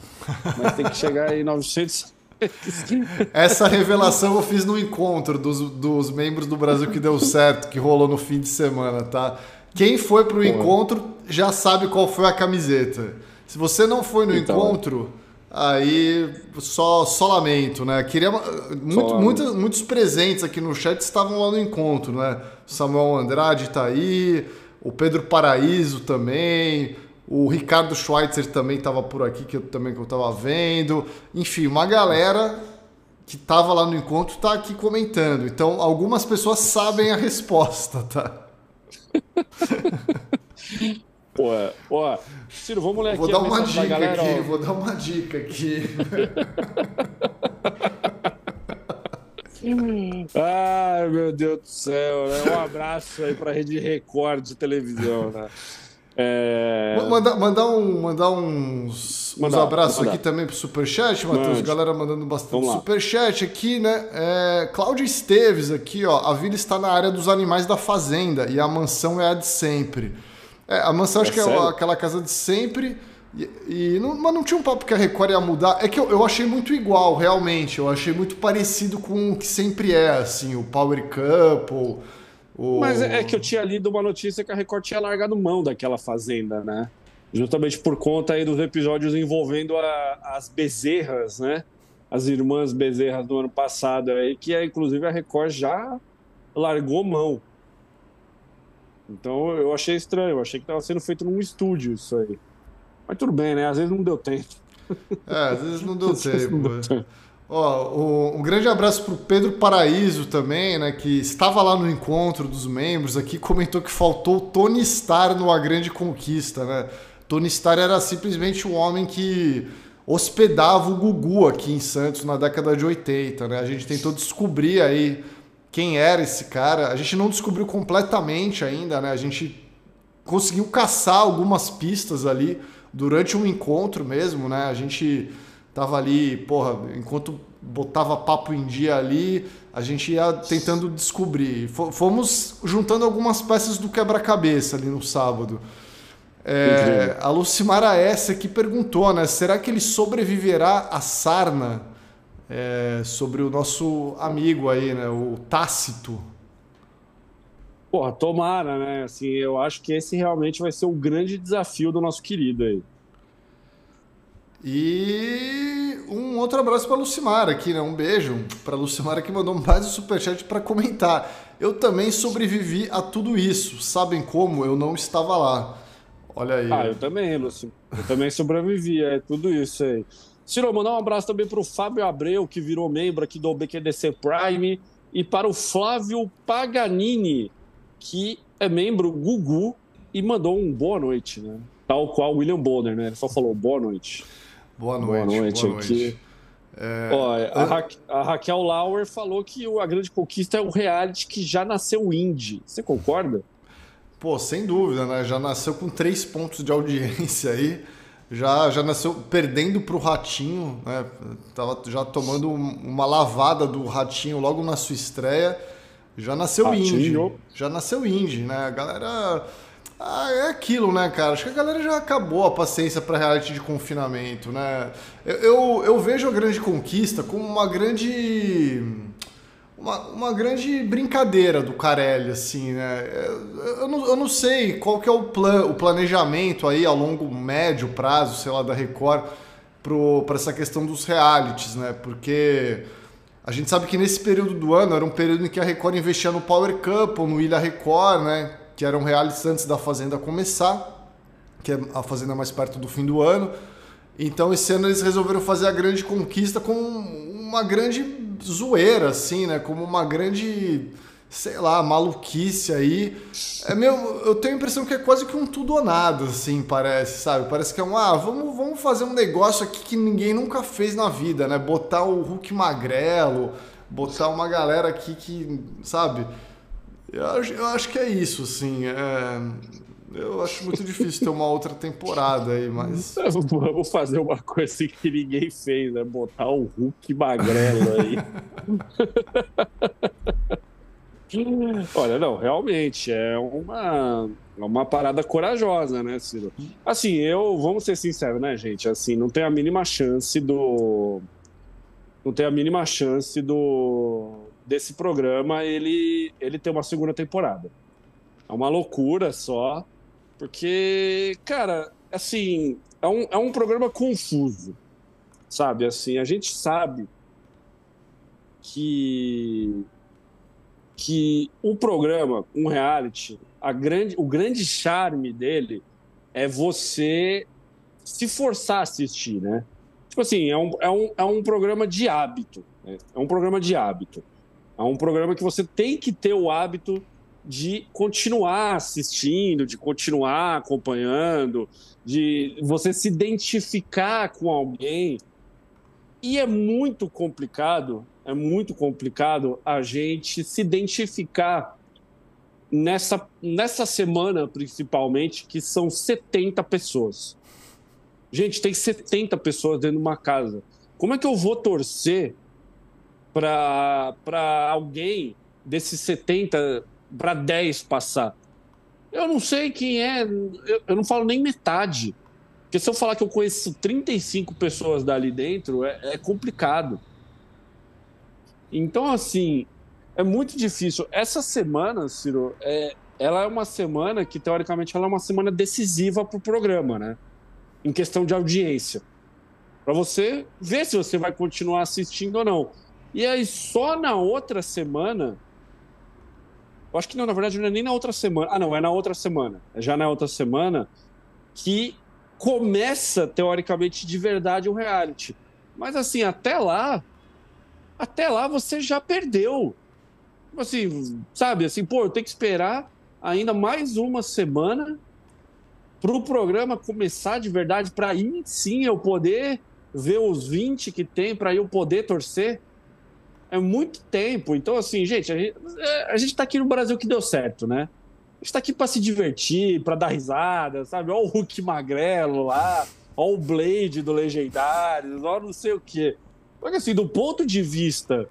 Mas tem que chegar aí 900 [LAUGHS] Essa revelação eu fiz no encontro dos, dos membros do Brasil que deu certo, que rolou no fim de semana, tá? Quem foi pro Pô. encontro já sabe qual foi a camiseta. Se você não foi no então, encontro, Aí só, só lamento, né? Queria muito, muitos, muitos presentes aqui no chat estavam lá no encontro, né? Samuel Andrade tá aí, o Pedro Paraíso também, o Ricardo Schweitzer também estava por aqui que eu também que eu tava vendo. Enfim, uma galera que estava lá no encontro está aqui comentando. Então, algumas pessoas sabem a resposta, tá? [LAUGHS] Pô, pô, Ciro, vamos ler vou aqui. Dar uma dica galera, aqui vou dar uma dica aqui. Ai, meu Deus do céu, né? Um abraço aí para a Rede Record de televisão, né? É... Mandar, mandar, um, mandar uns, mandar, uns abraços mandar. aqui também pro Superchat, Matheus. Galera mandando bastante Superchat aqui, né? É, Cláudia Esteves aqui, ó. A vila está na área dos animais da fazenda e a mansão é a de sempre. É, a mansão acho é que sério? é aquela casa de sempre. E, e não, mas não tinha um papo que a Record ia mudar. É que eu, eu achei muito igual, realmente. Eu achei muito parecido com o que sempre é, assim, o Power Couple. O... Mas é, é que eu tinha lido uma notícia que a Record tinha largado mão daquela fazenda, né? Justamente por conta aí dos episódios envolvendo a, as bezerras, né? As irmãs bezerras do ano passado aí, que inclusive a Record já largou mão. Então eu achei estranho, eu achei que estava sendo feito num estúdio isso aí. Mas tudo bem, né? Às vezes não deu tempo. É, às vezes não deu [LAUGHS] tempo. Não deu tempo. Ó, um grande abraço para o Pedro Paraíso também, né? Que estava lá no encontro dos membros aqui, comentou que faltou Tony Starr no A Grande Conquista, né? Tony Starr era simplesmente um homem que hospedava o Gugu aqui em Santos na década de 80, né? A gente tentou descobrir aí quem era esse cara. A gente não descobriu completamente ainda, né? A gente conseguiu caçar algumas pistas ali durante um encontro mesmo, né? A gente tava ali, porra, enquanto botava papo em dia ali, a gente ia tentando descobrir. Fomos juntando algumas peças do quebra-cabeça ali no sábado. É, a Lucimara S aqui perguntou, né? Será que ele sobreviverá à sarna? É, sobre o nosso amigo aí, né, o Tácito. Porra, tomara, né? Assim, eu acho que esse realmente vai ser o grande desafio do nosso querido aí. E um outro abraço para Lucimara aqui, né? Um beijo para Lucimara que mandou mais um superchat para comentar. Eu também sobrevivi a tudo isso. Sabem como? Eu não estava lá. Olha aí. Ah, eu também, Lucimara. Eu também sobrevivi a é tudo isso aí. Ciro, mandar um abraço também para o Fábio Abreu, que virou membro aqui do BQDC Prime, e para o Flávio Paganini, que é membro Gugu e mandou um boa noite, né? Tal qual o William Bonner, né? Ele só falou boa noite. Boa noite. Boa noite, boa aqui. É... Ó, a, Ra a, Raquel Lauer falou que a Grande Conquista é o reality que já nasceu indie. Você concorda? Pô, sem dúvida, né? Já nasceu com três pontos de audiência aí. Já, já nasceu perdendo para o Ratinho, né? Tava já tomando uma lavada do Ratinho logo na sua estreia. Já nasceu Ratinho. indie. Já nasceu indie, né? A galera. Ah, é aquilo, né, cara? Acho que a galera já acabou a paciência para reality de confinamento, né? Eu, eu, eu vejo a grande conquista como uma grande uma, uma grande brincadeira do Carelli, assim, né? Eu, não, eu não sei qual que é o, plan, o planejamento aí a longo, médio prazo, sei lá, da Record para essa questão dos realities, né? Porque a gente sabe que nesse período do ano era um período em que a Record investia no Power Cup ou no Ilha Record, né? Que eram realities antes da Fazenda começar, que é a Fazenda mais perto do fim do ano. Então esse ano eles resolveram fazer a grande conquista com uma grande zoeira, assim, né? Como uma grande, sei lá, maluquice aí. É meu, eu tenho a impressão que é quase que um tudo ou nada, assim, parece, sabe? Parece que é um, ah, vamos, vamos fazer um negócio aqui que ninguém nunca fez na vida, né? Botar o Hulk magrelo, botar uma galera aqui que, sabe? Eu, eu acho que é isso, assim. É... Eu acho muito difícil ter uma outra temporada aí, mas. [LAUGHS] Vamos fazer uma coisa assim que ninguém fez, né? Botar o Hulk magrelo aí. [LAUGHS] Olha, não, realmente é uma, é uma parada corajosa, né, Ciro? Assim, eu, vamos ser sinceros, né, gente? Assim, não tem a mínima chance do. Não tem a mínima chance do. Desse programa ele, ele ter uma segunda temporada. É uma loucura só. Porque, cara, assim, é um, é um programa confuso, sabe? Assim, a gente sabe que que o programa, um reality, a grande, o grande charme dele é você se forçar a assistir, né? Tipo assim, é um, é um, é um programa de hábito. Né? É um programa de hábito. É um programa que você tem que ter o hábito de continuar assistindo, de continuar acompanhando, de você se identificar com alguém. E é muito complicado, é muito complicado a gente se identificar nessa, nessa semana, principalmente, que são 70 pessoas. Gente, tem 70 pessoas dentro de uma casa. Como é que eu vou torcer para alguém desses 70 para 10 passar. Eu não sei quem é, eu, eu, não falo nem metade. Porque se eu falar que eu conheço 35 pessoas dali dentro, é, é complicado. Então, assim, é muito difícil. Essa semana, Ciro, é, ela é uma semana que, teoricamente, ela é uma semana decisiva para o programa, né? Em questão de audiência. Para você ver se você vai continuar assistindo ou não. E aí, só na outra semana eu acho que não, na verdade, não é nem na outra semana. Ah, não, é na outra semana. É já na outra semana que começa, teoricamente, de verdade o reality. Mas assim, até lá, até lá você já perdeu. Tipo assim, sabe, assim, pô, eu tenho que esperar ainda mais uma semana para o programa começar de verdade, para aí sim eu poder ver os 20 que tem, para eu poder torcer. É muito tempo. Então, assim, gente, a gente, é, a gente tá aqui no Brasil que deu certo, né? A gente tá aqui para se divertir, para dar risada, sabe? Olha o Hulk magrelo lá, olha o Blade do Legendário, olha não sei o quê. Porque, assim, do ponto de vista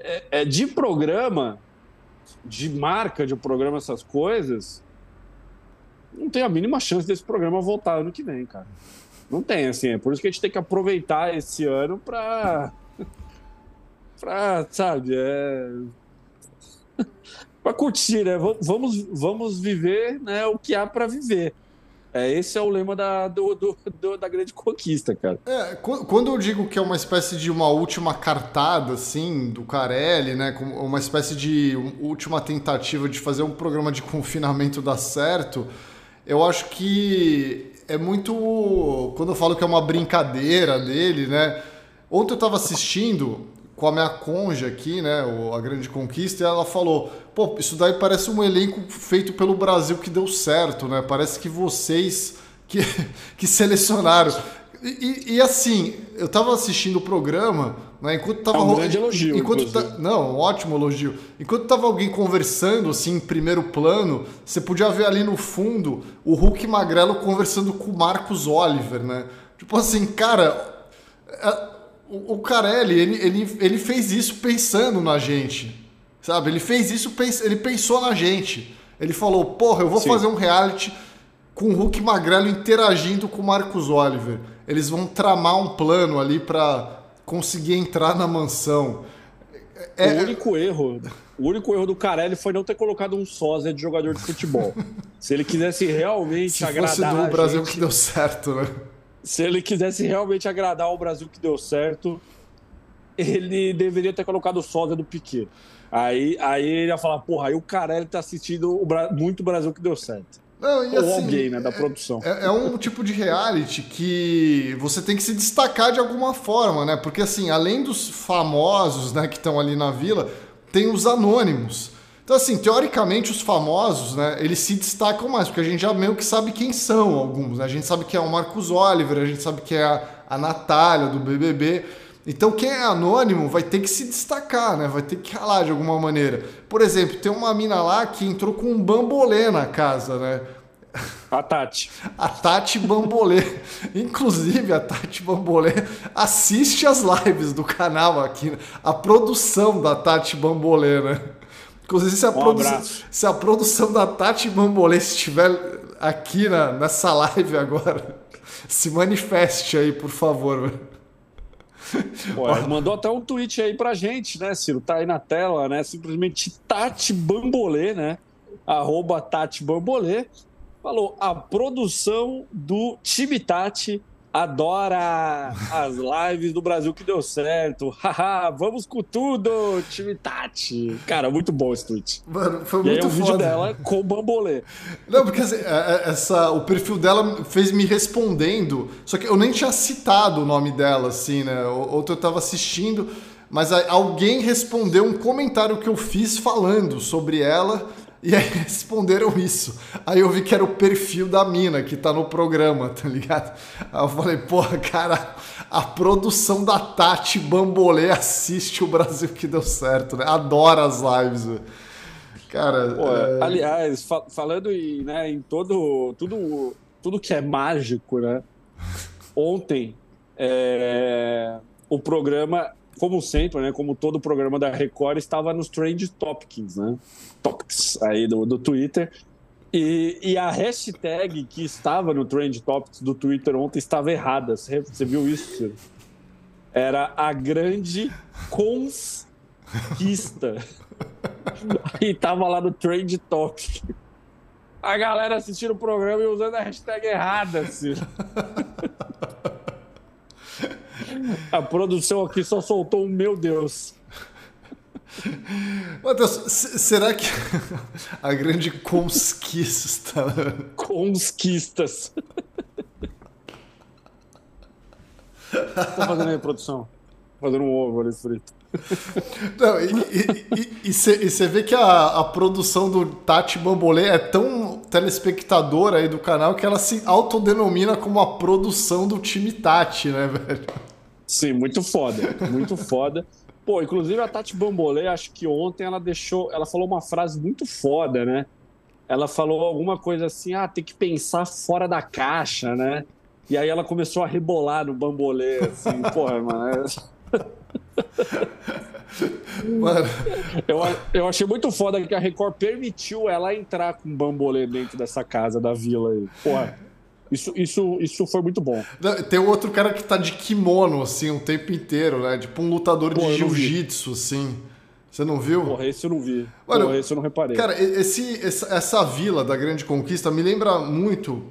é, é, de programa, de marca de programa, essas coisas, não tem a mínima chance desse programa voltar ano que vem, cara. Não tem, assim. É por isso que a gente tem que aproveitar esse ano para pra, sabe, é... [LAUGHS] pra curtir, né? Vamos, vamos viver né, o que há para viver. É, esse é o lema da, do, do, do, da grande conquista, cara. É, quando eu digo que é uma espécie de uma última cartada, assim, do Carelli, né? Uma espécie de última tentativa de fazer um programa de confinamento dar certo, eu acho que é muito. Quando eu falo que é uma brincadeira dele, né? Ontem eu estava assistindo com a minha conja aqui, né, a Grande Conquista, e ela falou: pô, isso daí parece um elenco feito pelo Brasil que deu certo, né? Parece que vocês que, [LAUGHS] que selecionaram. E, e, e assim, eu tava assistindo o programa, Né? Enquanto tava é um grande elogio. Enquanto ta... Não, um ótimo elogio. Enquanto tava alguém conversando, assim, em primeiro plano, você podia ver ali no fundo o Hulk Magrelo conversando com o Marcos Oliver, né? Tipo assim, cara. É, o Carelli, ele, ele, ele fez isso pensando na gente. Sabe? Ele fez isso, ele pensou na gente. Ele falou, porra, eu vou Sim. fazer um reality com o Hulk Magrelo interagindo com o Marcos Oliver. Eles vão tramar um plano ali para conseguir entrar na mansão. É... O único erro, o único erro do Carelli foi não ter colocado um sósia de jogador de futebol. [LAUGHS] Se ele quisesse realmente Se agradar. Se fosse do Brasil gente, que deu certo, né? Se ele quisesse realmente agradar o Brasil que deu certo, ele deveria ter colocado o sósia do Piquet. Aí, aí ele ia falar, porra, aí o Carelli tá assistindo o Bra muito Brasil que deu certo. Não, e Ou assim, alguém, né, da produção. É, é, um tipo de reality que você tem que se destacar de alguma forma, né? Porque assim, além dos famosos, né, que estão ali na vila, tem os anônimos. Então, assim, teoricamente, os famosos, né, eles se destacam mais, porque a gente já meio que sabe quem são alguns. Né? A gente sabe que é o Marcos Oliver, a gente sabe que é a, a Natália do BBB. Então quem é anônimo vai ter que se destacar, né? Vai ter que ralar de alguma maneira. Por exemplo, tem uma mina lá que entrou com um bambolê na casa, né? A Tati. [LAUGHS] A Tati Bambolê. Inclusive, a Tati Bambolê assiste as lives do canal aqui. Né? A produção da Tati Bambolê, né? Inclusive, se a, um produ se a produção da Tati Bambolê estiver aqui na, nessa live agora, se manifeste aí, por favor. Pô, mandou até um tweet aí pra gente, né, Ciro? Tá aí na tela, né? Simplesmente Tati Bambolê, né? Arroba Tati Bambolê. Falou, a produção do time Tati adora as lives do Brasil que deu certo. [LAUGHS] Haha, vamos com tudo, time Tati. Cara, muito bom esse tweet. Mano, foi e muito aí, o vídeo dela com o bambolê. Não, porque assim, é, é, essa, o perfil dela fez me respondendo, só que eu nem tinha citado o nome dela, assim, né? Outro eu tava assistindo, mas alguém respondeu um comentário que eu fiz falando sobre ela e aí [LAUGHS] responderam isso. Aí eu vi que era o perfil da mina que tá no programa, tá ligado? Aí eu falei, porra, cara, a produção da Tati Bambolê assiste o Brasil que deu certo, né? Adora as lives, velho. Cara. Pô, é... Aliás, fa falando em, né, em todo. Tudo, tudo que é mágico, né? Ontem é, o programa como sempre, né, como todo programa da Record, estava nos Trend Topics, né? Topics aí do, do Twitter. E, e, a hashtag que estava no Trend Topics do Twitter ontem estava errada. Você, você viu isso, Ciro? Era a grande conquista. [LAUGHS] e tava lá no Trend Topic. A galera assistindo o programa e usando a hashtag errada, Ciro. [LAUGHS] A produção aqui só soltou um meu Deus. Matheus, será que [LAUGHS] a grande conquista. Conquistas. [LAUGHS] Tô fazendo aí, produção. Fazendo um ovo ali frito. Não, e você vê que a, a, produção do Tati Bambolê é tão telespectadora aí do canal que ela se autodenomina como a produção do time Tati, né, velho? Sim, muito foda. Muito foda. Pô, inclusive a Tati Bambolê, acho que ontem ela deixou. Ela falou uma frase muito foda, né? Ela falou alguma coisa assim: ah, tem que pensar fora da caixa, né? E aí ela começou a rebolar no bambolê, assim, [LAUGHS] porra, mano. Mano. Eu, eu achei muito foda que a Record permitiu ela entrar com bambolê dentro dessa casa da vila aí. Porra. Isso, isso, isso foi muito bom. Tem um outro cara que tá de kimono, assim, o tempo inteiro, né? Tipo um lutador Pô, de jiu-jitsu, assim. Você não viu? Porra, esse eu não vi. Mano, Porra, esse eu não reparei. Cara, esse, essa vila da Grande Conquista me lembra muito.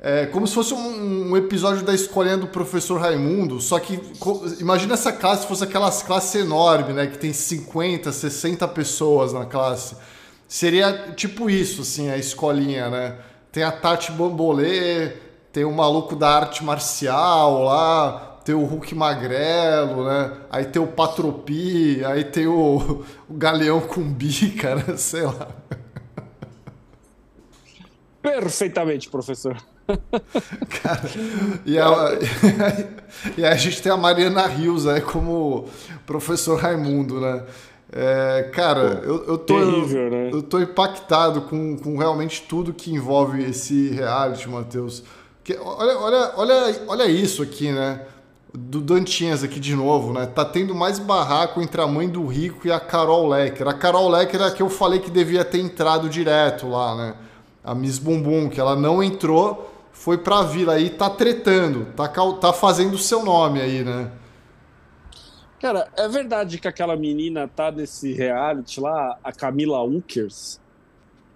É, como se fosse um, um, episódio da escolinha do professor Raimundo, só que imagina essa classe fosse aquelas classes enormes, né? Que tem 50, 60 pessoas na classe. Seria tipo isso, assim, a escolinha, né? Tem a Tati Bambolê, tem o maluco da arte marcial lá, tem o Hulk Magrelo, né? Aí tem o Patropi, aí tem o, o Galeão com bica, né? [LAUGHS] Sei lá. Perfeitamente, professor. Cara, e, a, [LAUGHS] e a gente tem a Mariana Rios aí como professor Raimundo, né? É, cara, Pô, eu, eu, tô, terrível, né? eu tô impactado com, com realmente tudo que envolve esse reality, Matheus. Olha, olha, olha, olha isso aqui, né? Do Dantinhas aqui de novo, né? Tá tendo mais barraco entre a mãe do Rico e a Carol Lecker. A Carol Lecker é a que eu falei que devia ter entrado direto lá, né? A Miss Bumbum, que ela não entrou, foi pra vila aí, tá tretando, tá, tá fazendo o seu nome aí, né? Cara, é verdade que aquela menina tá nesse reality lá, a Camila Ukers?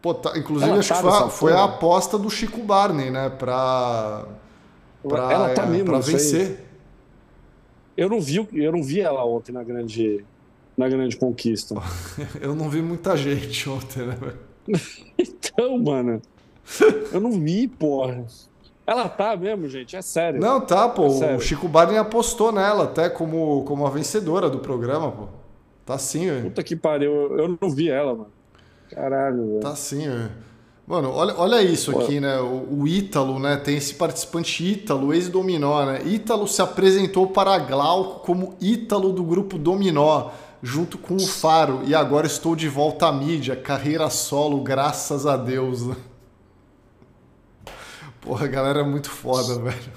Pô, tá, inclusive, ela acho tá que foi, a, foi a aposta do Chico Barney, né? Pra. pra ela tá é, mesmo, pra vencer. Eu não, vi, eu não vi ela ontem na grande, na grande conquista. [LAUGHS] eu não vi muita gente ontem, né? [LAUGHS] então, mano. Eu não vi, porra. Ela tá mesmo, gente, é sério. Não, tá, pô. É o Chico Barney apostou nela até como, como a vencedora do programa, pô. Tá sim, velho. Puta que pariu, eu não vi ela, mano. Caralho, velho. Tá sim, velho. Mano, olha, olha isso aqui, né? O, o Ítalo, né? Tem esse participante Ítalo, ex-dominó, né? Ítalo se apresentou para Glauco como Ítalo do grupo Dominó, junto com o Faro. E agora estou de volta à mídia, carreira solo, graças a Deus. [LAUGHS] Porra, a galera é muito foda, velho.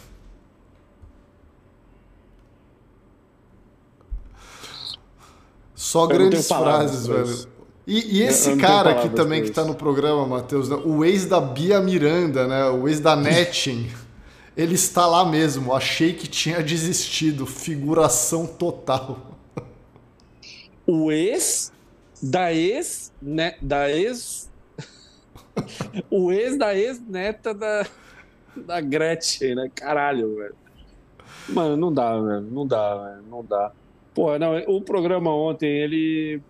Só eu grandes frases, velho. E, e esse cara aqui também que tá no programa, Matheus, né? o ex da Bia Miranda, né? O ex da Netting, [LAUGHS] ele está lá mesmo. Achei que tinha desistido. Figuração total. O ex da ex, né? Da ex. [LAUGHS] o ex da ex-neta da da Gretchen, né? Caralho, velho. Mano, não dá, velho. Não dá, velho. Não dá. Pô, não, o programa ontem, ele.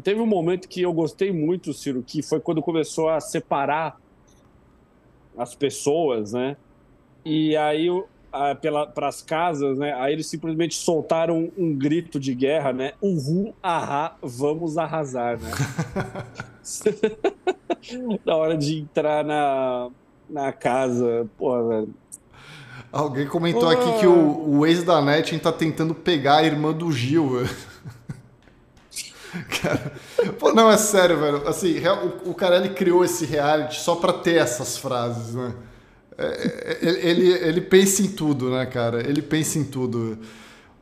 Teve um momento que eu gostei muito, Ciro, que foi quando começou a separar as pessoas, né? E aí, para as casas, né? Aí eles simplesmente soltaram um, grito de guerra, né? Uhul, ahá, vamos arrasar, né? [LAUGHS] Na hora de entrar na, na casa. Pô, velho. Alguém comentou aqui que o, o ex da Netin tá tentando pegar a irmã do Gil. Cara, pô, não, é sério, velho. Assim, o, o Carelli criou esse reality só pra ter essas frases, né? É, é ele, ele pensa em tudo, né, cara? Ele pensa em tudo.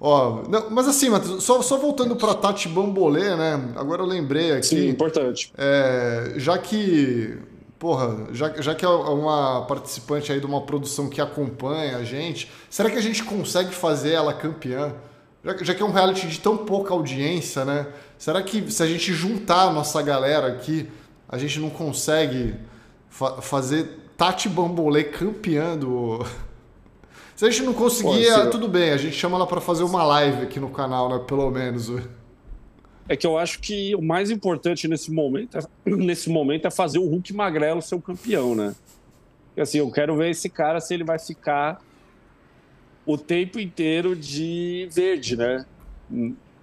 Ó, não, mas assim, Matheus, só, só voltando pra Tati Bambolê, né? Agora eu lembrei aqui. Sim, importante. É, já que porra, já, já que é uma participante aí de uma produção que acompanha a gente, será que a gente consegue fazer ela campeã? Já, já que é um reality de tão pouca audiência, né? Será que se a gente juntar a nossa galera aqui, a gente não consegue fa fazer Tati Bambolê campeã do... [LAUGHS] Se a gente não conseguir, Pô, tudo bem, a gente chama ela para fazer uma live aqui no canal, né? Pelo menos é que eu acho que o mais importante nesse momento é, [CLEARS THROAT] nesse momento é fazer o Hulk Magrelo ser o campeão, né? Assim, eu quero ver esse cara se ele vai ficar o tempo inteiro de verde, né?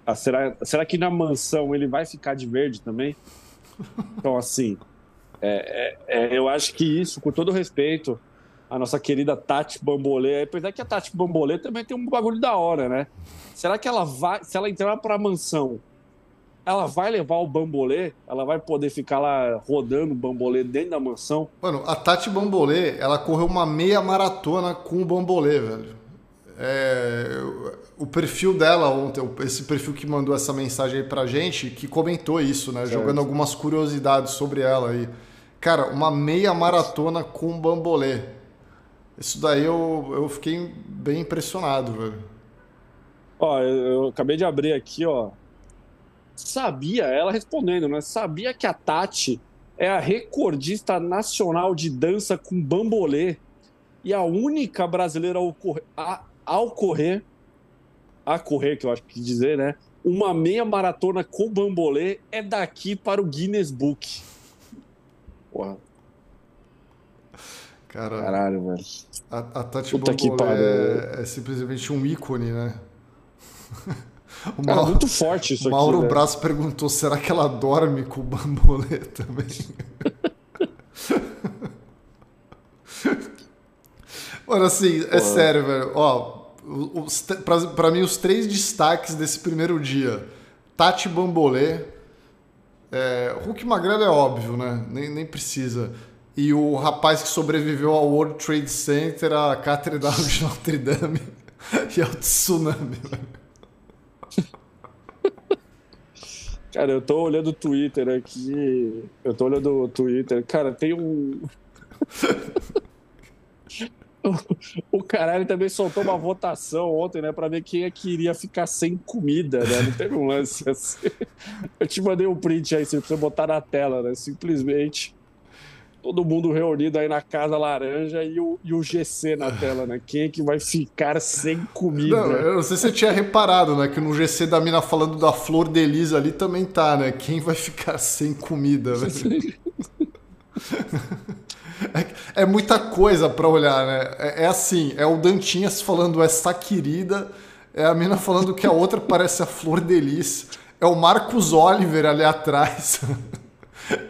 Ah, será, será que na mansão ele vai ficar de verde também? Então, assim, é, é, é, eu acho que isso, com todo respeito, a nossa querida Tati Bambolê, apesar que a Tati Bambolê também tem um bagulho da hora, né? Será que ela vai, se ela entrar para a mansão ela vai levar o bambolê, ela vai poder ficar lá rodando o bambolê dentro da mansão. Mano, a Tati Bambolê, ela correu uma meia maratona com o bambolê, velho. É, o perfil dela ontem, esse perfil que mandou essa mensagem aí pra gente, que comentou isso, né? Certo. Jogando algumas curiosidades sobre ela aí. Cara, uma meia maratona com bambolê. Isso daí eu, eu fiquei bem impressionado, velho. Ó, eu, eu acabei de abrir aqui, ó, sabia, ela respondendo, né? Sabia que a Tati é a recordista nacional de dança com bambolê e a única brasileira ao correr, a, ao correr, a correr, que eu acho que dizer, né? Uma meia maratona com bambolê é daqui para o Guinness Book. Porra. Cara, Caralho, velho. A, a Tati Puta Bambolê é, é simplesmente um ícone, né? [LAUGHS] O Mauro, muito forte isso Mauro aqui. Mauro Braço perguntou: será que ela dorme com o bambolê também? [LAUGHS] Mano, assim, é sério, velho. Ó, pra mim, os três destaques desse primeiro dia. Tati Bambolê. É, Hulk Magrelo é óbvio, né? Nem, nem precisa. E o rapaz que sobreviveu ao World Trade Center, a Catedral de Notre Dame [LAUGHS] e ao tsunami, velho. Cara, eu tô olhando o Twitter aqui. Eu tô olhando o Twitter. Cara, tem um. [LAUGHS] o caralho também soltou uma votação ontem, né? Pra ver quem é que iria ficar sem comida, né? Não teve um lance [LAUGHS] assim. Eu te mandei um print aí, você precisa botar na tela, né? Simplesmente todo mundo reunido aí na Casa Laranja e o, e o GC na tela, né? Quem é que vai ficar sem comida? Não, eu não sei se você tinha reparado, né? Que no GC da mina falando da Flor de Elisa ali também tá, né? Quem vai ficar sem comida, velho? [LAUGHS] É, é, muita coisa para olhar, né? É, é, assim, é o Dantinhas falando essa querida, é a mina falando que a outra [LAUGHS] parece a Flor de Lis, é o Marcos Oliver ali atrás. [LAUGHS]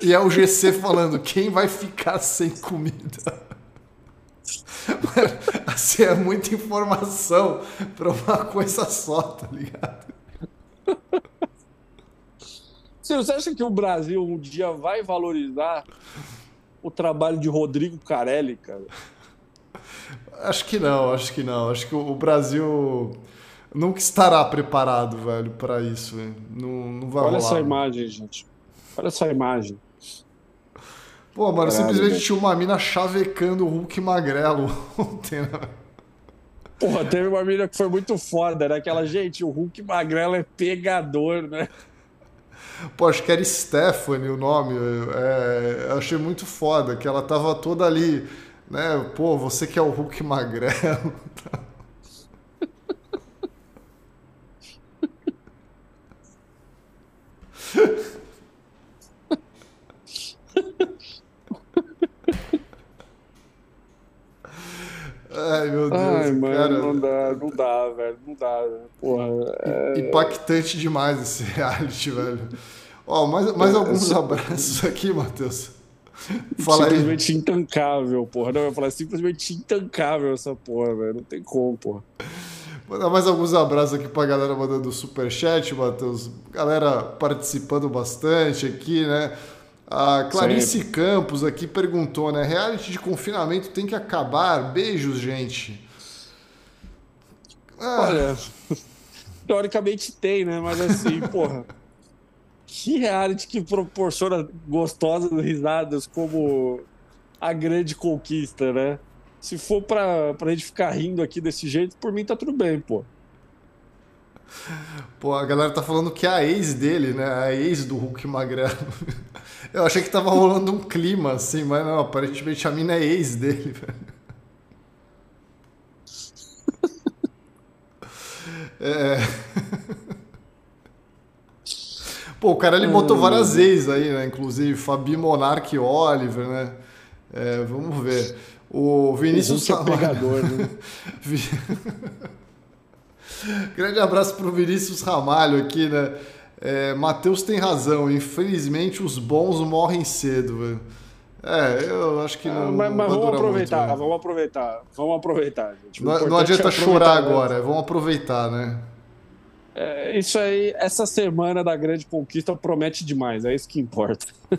E é o GC falando quem vai ficar sem comida. assim, é muita informação para uma coisa só, tá ligado? Você acha que o Brasil um dia vai valorizar o trabalho de Rodrigo Carelli, cara? Acho que não, acho que não. Acho que o Brasil nunca estará preparado, velho, para isso. Não, não vai Olha rolar. essa imagem, gente. Olha essa imagem. Pô, mano, Caralho, simplesmente tinha uma mina chavecando o Hulk magrelo [LAUGHS] ontem, né? Porra, teve uma mina que foi muito foda, né? Aquela, gente, o Hulk magrelo é pegador, né? Pô, acho que era Stephanie o nome. É, achei muito foda, que ela tava toda ali, né? Pô, você que é o Hulk magrelo. [LAUGHS] Ai, meu Deus, Ai, mano, cara. Não dá, não dá, velho. Não dá, Porra. É... Impactante demais esse [LAUGHS] reality, velho. Ó, mais, mais é, alguns é, abraços aqui, Matheus. [LAUGHS] Fala simplesmente aí. intancável, porra. Não, eu ia falar simplesmente intancável essa porra, velho. Não tem como, porra. Mandar mais alguns abraços aqui pra galera mandando superchat, Matheus. Galera participando bastante aqui, né? A Clarice Sempre. Campos aqui perguntou, né? Reality de confinamento tem que acabar. Beijos, gente. Ah. Olha, teoricamente tem, né? Mas assim, [LAUGHS] porra. Que reality que proporciona gostosas risadas como a grande conquista, né? Se for pra, pra gente ficar rindo aqui desse jeito, por mim tá tudo bem, pô. Pô, a galera tá falando que é a ex dele, né? A ex do Hulk Magrelo. [LAUGHS] Eu achei que tava rolando um clima, assim, mas não, aparentemente a mina é ex dele, velho. [LAUGHS] É. [LAUGHS] Pô, o cara ele botou várias ex aí, né? Inclusive Fabi Monark e Oliver, né? É, vamos ver. O Vinícius o é pegador, né? Grande abraço pro Vinícius Ramalho aqui, né? É, Matheus tem razão. Infelizmente, os bons morrem cedo, velho. É, eu acho que não. Ah, mas, mas vamos aproveitar, muito, vamos aproveitar, vamos aproveitar, gente. Não, não adianta é chorar agora, vamos aproveitar, né? É, isso aí, essa semana da grande conquista promete demais, é isso que importa. [LAUGHS]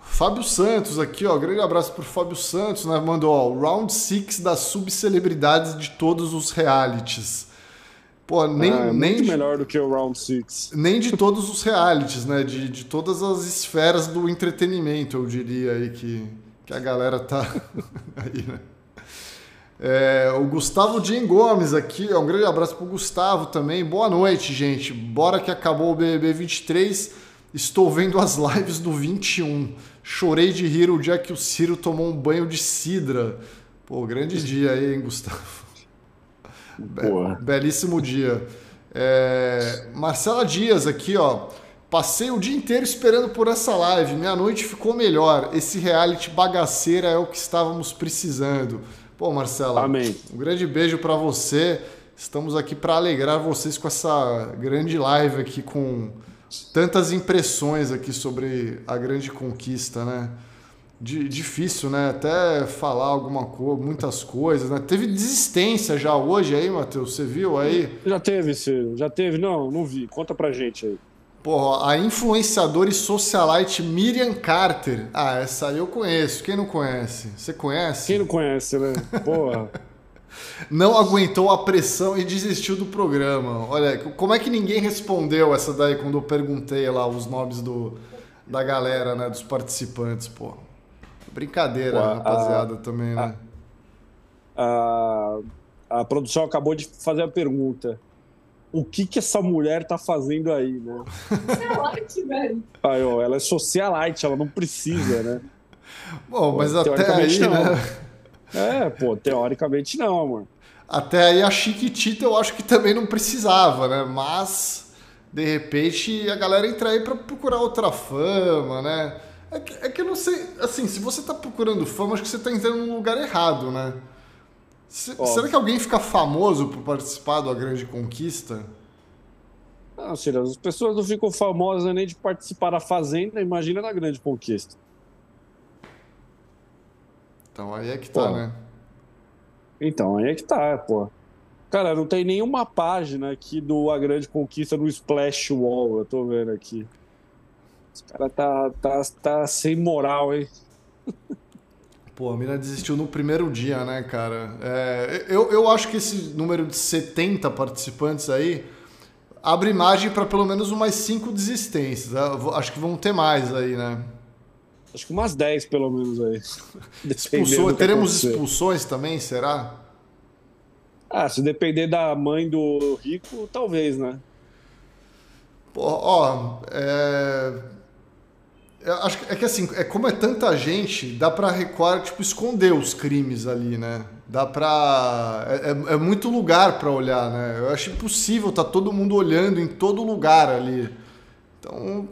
Fábio Santos aqui, ó. Grande abraço pro Fábio Santos, né? Mandou, ó, round 6 das subcelebridades de todos os realities. Pô, nem, ah, é nem de, melhor do que o Round 6. Nem de todos os realities, né? De, de todas as esferas do entretenimento, eu diria aí que, que a galera tá [LAUGHS] aí, né? É, o Gustavo Jean Gomes aqui, um grande abraço pro Gustavo também. Boa noite, gente. Bora que acabou o BBB 23. Estou vendo as lives do 21. Chorei de rir o dia que o Ciro tomou um banho de sidra. Pô, grande dia aí, hein, Gustavo? Boa. Belíssimo dia. É... Marcela Dias aqui, ó. Passei o dia inteiro esperando por essa live. Minha noite ficou melhor. Esse reality bagaceira é o que estávamos precisando. Pô, Marcela. Amém. Um grande beijo para você. Estamos aqui para alegrar vocês com essa grande live aqui com tantas impressões aqui sobre a grande conquista, né? Difícil, né? Até falar alguma coisa, muitas coisas, né? Teve desistência já hoje aí, Matheus, você viu aí? Já teve, Ciro, já teve. Não, não vi. Conta pra gente aí. Porra, a influenciadora e socialite Miriam Carter. Ah, essa aí eu conheço. Quem não conhece? Você conhece? Quem não conhece, né? Porra. [LAUGHS] não aguentou a pressão e desistiu do programa. Olha, como é que ninguém respondeu essa daí quando eu perguntei lá os nomes do, da galera, né? Dos participantes, pô. Brincadeira, Pô, rapaziada, a, também, né? A, a, a, produção acabou de fazer a pergunta. O que que essa mulher tá fazendo aí, né? Socialite, [LAUGHS] velho. Aí, ó, ela é socialite, ela não precisa, né? Bom, mas pô, até aí, não. né? É, pô, teoricamente não, amor. Até aí a Chiquitita eu acho que também não precisava, né? Mas, de repente, a galera entra aí pra procurar outra fama, né? É que, é que eu não sei, assim, se você tá procurando fama, acho que você tá entrando num lugar errado, né? Se, será que alguém fica famoso por participar da Grande Conquista? Não, Ciro, as pessoas não ficam famosas nem de participar da Fazenda, imagina da Grande Conquista. Então aí é que tá, pô. né? Então, aí é que tá, pô. Cara, não tem nenhuma página aqui do A Grande Conquista no Splash Wall, eu tô vendo aqui. Esse cara tá, tá, tá sem moral, hein? Pô, a mina desistiu no primeiro dia, né, cara? É, eu, eu acho que esse número de 70 participantes aí abre margem para pelo menos umas 5 desistências. Acho que vão ter mais aí, né? Acho que umas 10 pelo menos aí. [LAUGHS] Expulsou, teremos expulsões também, será? Ah, se depender da mãe do rico, talvez, né? Pô, ó, é eu acho que, é que assim, é como é tanta gente, dá pra Record, tipo, esconder os crimes ali, né? Dá pra. É, é, é muito lugar pra olhar, né? Eu acho impossível tá todo mundo olhando em todo lugar ali. Então.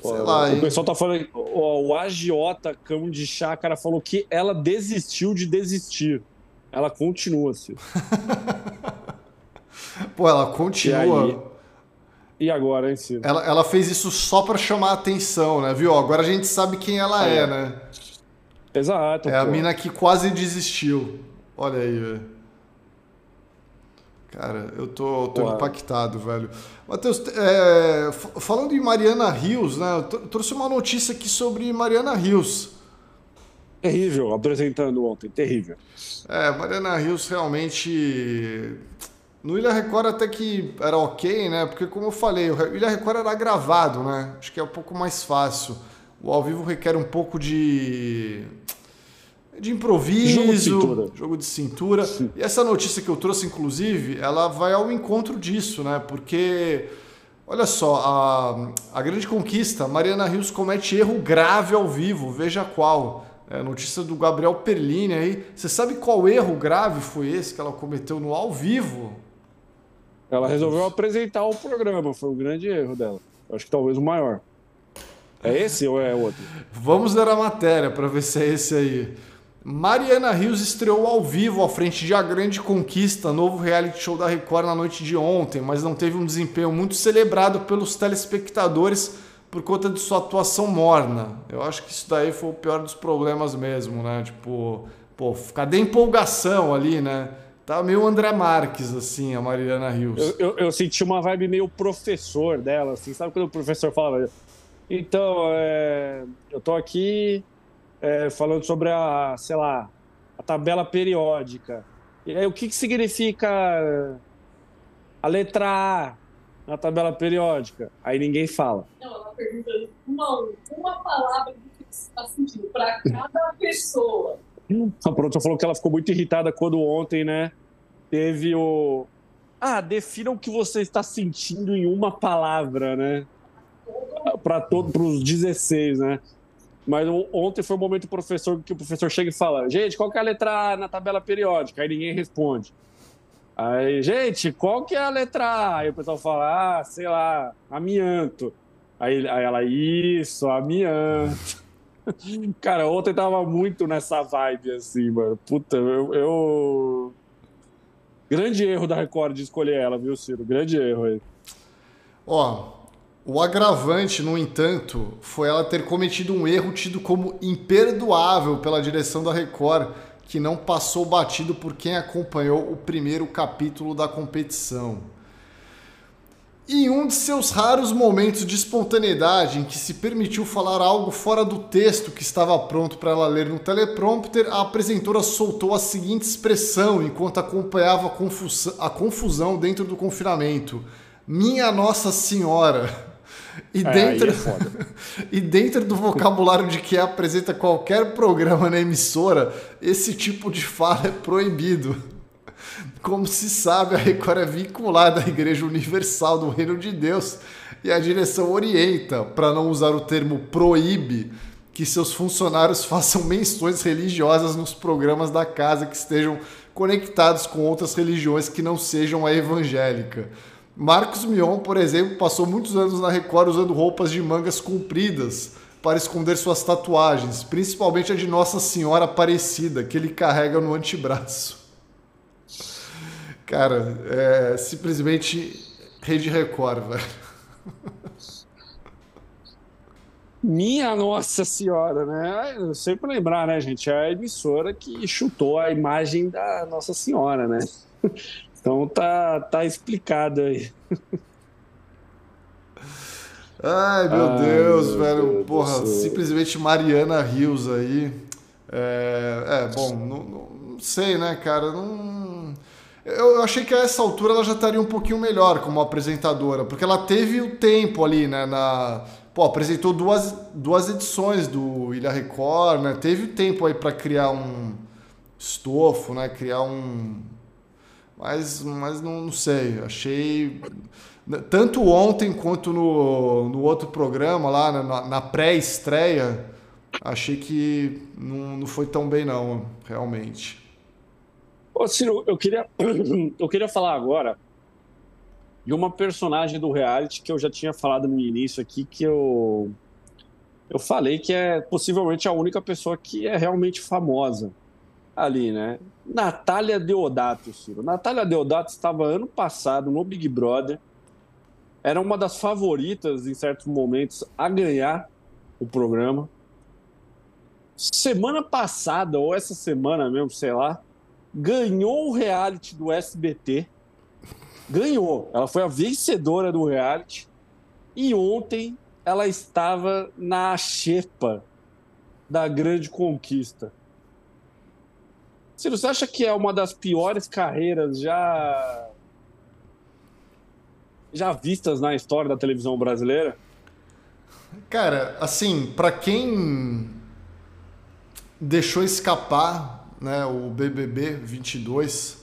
Sei Pô, lá. O hein? pessoal tá falando. Ó, o agiota cão de chácara falou que ela desistiu de desistir. Ela continua, assim. [LAUGHS] Pô, ela continua. E agora, hein, Ciro? Ela, ela fez isso só para chamar a atenção, né? Viu? Agora a gente sabe quem ela é, é né? Exato. É pô. a mina que quase desistiu. Olha aí, velho. Cara, eu tô, tô impactado, velho. Matheus, é, falando em Mariana Rios, né? Eu trouxe uma notícia aqui sobre Mariana Rios. Terrível, apresentando ontem, terrível. É, Mariana Rios realmente no Ilha Record até que era ok, né? Porque como eu falei, o Ilha Record era gravado, né? Acho que é um pouco mais fácil. O ao vivo requer um pouco de de improviso, jogo de cintura. Jogo de cintura. E essa notícia que eu trouxe, inclusive, ela vai ao encontro disso, né? Porque, olha só, a, a grande conquista, Mariana Rios comete erro grave ao vivo, veja qual. É, notícia do Gabriel Perlini aí. Você sabe qual erro grave foi esse que ela cometeu no ao vivo? Ela resolveu apresentar o programa, foi um grande erro dela. Acho que talvez o maior. É esse ou é outro? Vamos ler a matéria para ver se é esse aí. Mariana Rios estreou ao vivo à frente de A Grande Conquista, novo reality show da Record na noite de ontem, mas não teve um desempenho muito celebrado pelos telespectadores por conta de sua atuação morna. Eu acho que isso daí foi o pior dos problemas mesmo, né? Tipo, pô, cadê a empolgação ali, né? Tá meio André Marques, assim, a Mariana Rios. Eu, eu, eu, senti uma vibe meio professor dela, assim. Sabe quando o professor fala? Então, é, eu tô aqui é, falando sobre a, sei lá, a tabela periódica. E aí, o que, que significa a letra A na tabela periódica? Aí ninguém fala. Não, ela pergunta uma, uma palavra do que você está sentindo para cada pessoa. A produção falou que ela ficou muito irritada quando ontem, né, teve o. Ah, defina o que você está sentindo em uma palavra, né? Para todos, para os 16, né? Mas ontem foi o momento professor que o professor chega e fala: gente, qual que é a letra A na tabela periódica? Aí ninguém responde. Aí, gente, qual que é a letra A? Aí o pessoal fala: ah, sei lá, amianto. Aí, aí ela, isso, amianto. Cara, ontem tava muito nessa vibe, assim, mano. Puta, eu, eu... Grande erro da Record de escolher ela, viu, Ciro? Grande erro aí. Ó, O agravante, no entanto, foi ela ter cometido um erro tido como imperdoável pela direção da Record, que não passou batido por quem acompanhou o primeiro capítulo da competição. Em um de seus raros momentos de espontaneidade em que se permitiu falar algo fora do texto que estava pronto para ela ler no teleprompter, a apresentadora soltou a seguinte expressão enquanto acompanhava a confusão, a confusão dentro do confinamento: Minha Nossa Senhora! E É, dentro, aí é [LAUGHS] e dentro do vocabulário de quem apresenta qualquer programa na emissora, esse tipo de fala é proibido. Como se sabe, a Record é vinculada à Igreja Universal do Reino de Deus e a direção orienta, para não usar o termo proíbe, que seus funcionários [LAUGHS] façam menções religiosas nos programas da casa que estejam conectados com outras religiões que não sejam a evangélica. Marcos Mion, por exemplo, passou muitos anos na Record usando roupas de mangas compridas para esconder suas tatuagens, principalmente a de Nossa Senhora Aparecida, que ele carrega no antebraço. Cara, é simplesmente Rede Record, velho. Minha Nossa Senhora, né? Sempre lembrar, né, gente? É a emissora que chutou a imagem da Nossa Senhora, né? [LAUGHS] Então tá, tá explicado aí. Ai, meu Ai, Deus, meu velho. Deus Porra, céu. simplesmente Mariana Rios aí. É, é, bom, não, não- não sei, né, cara? Não. Eu achei que a essa altura ela já estaria um pouquinho melhor como apresentadora, porque ela teve o tempo ali, né? Na, pô, apresentou duas, duas edições do Ilha Record, né? Teve o tempo aí para criar um estofo, né? Criar um. Mas, mas não, não sei, achei. Tanto ontem quanto no, no outro programa lá, né, na, na pré-estreia, achei que não, não foi tão bem, não, realmente. Ô, Ciro, eu queria, [CLEARS THROAT] eu queria falar agora de uma personagem do reality que eu já tinha falado no início aqui, que eu, eu falei que é possivelmente a única pessoa que é realmente famosa ali, né? Natália Deodato, Ciro. Natália Deodato estava ano passado no Big Brother, era uma das favoritas em certos momentos a ganhar o programa. Semana passada, ou essa semana mesmo, sei lá, ganhou o reality do SBT. Ganhou. Ela foi a vencedora do reality. E ontem ela estava na xepa da grande conquista. Ciro, você acha que é uma das piores carreiras já já vistas na história da televisão brasileira? Cara, assim, pra quem deixou escapar né, o BBB 22,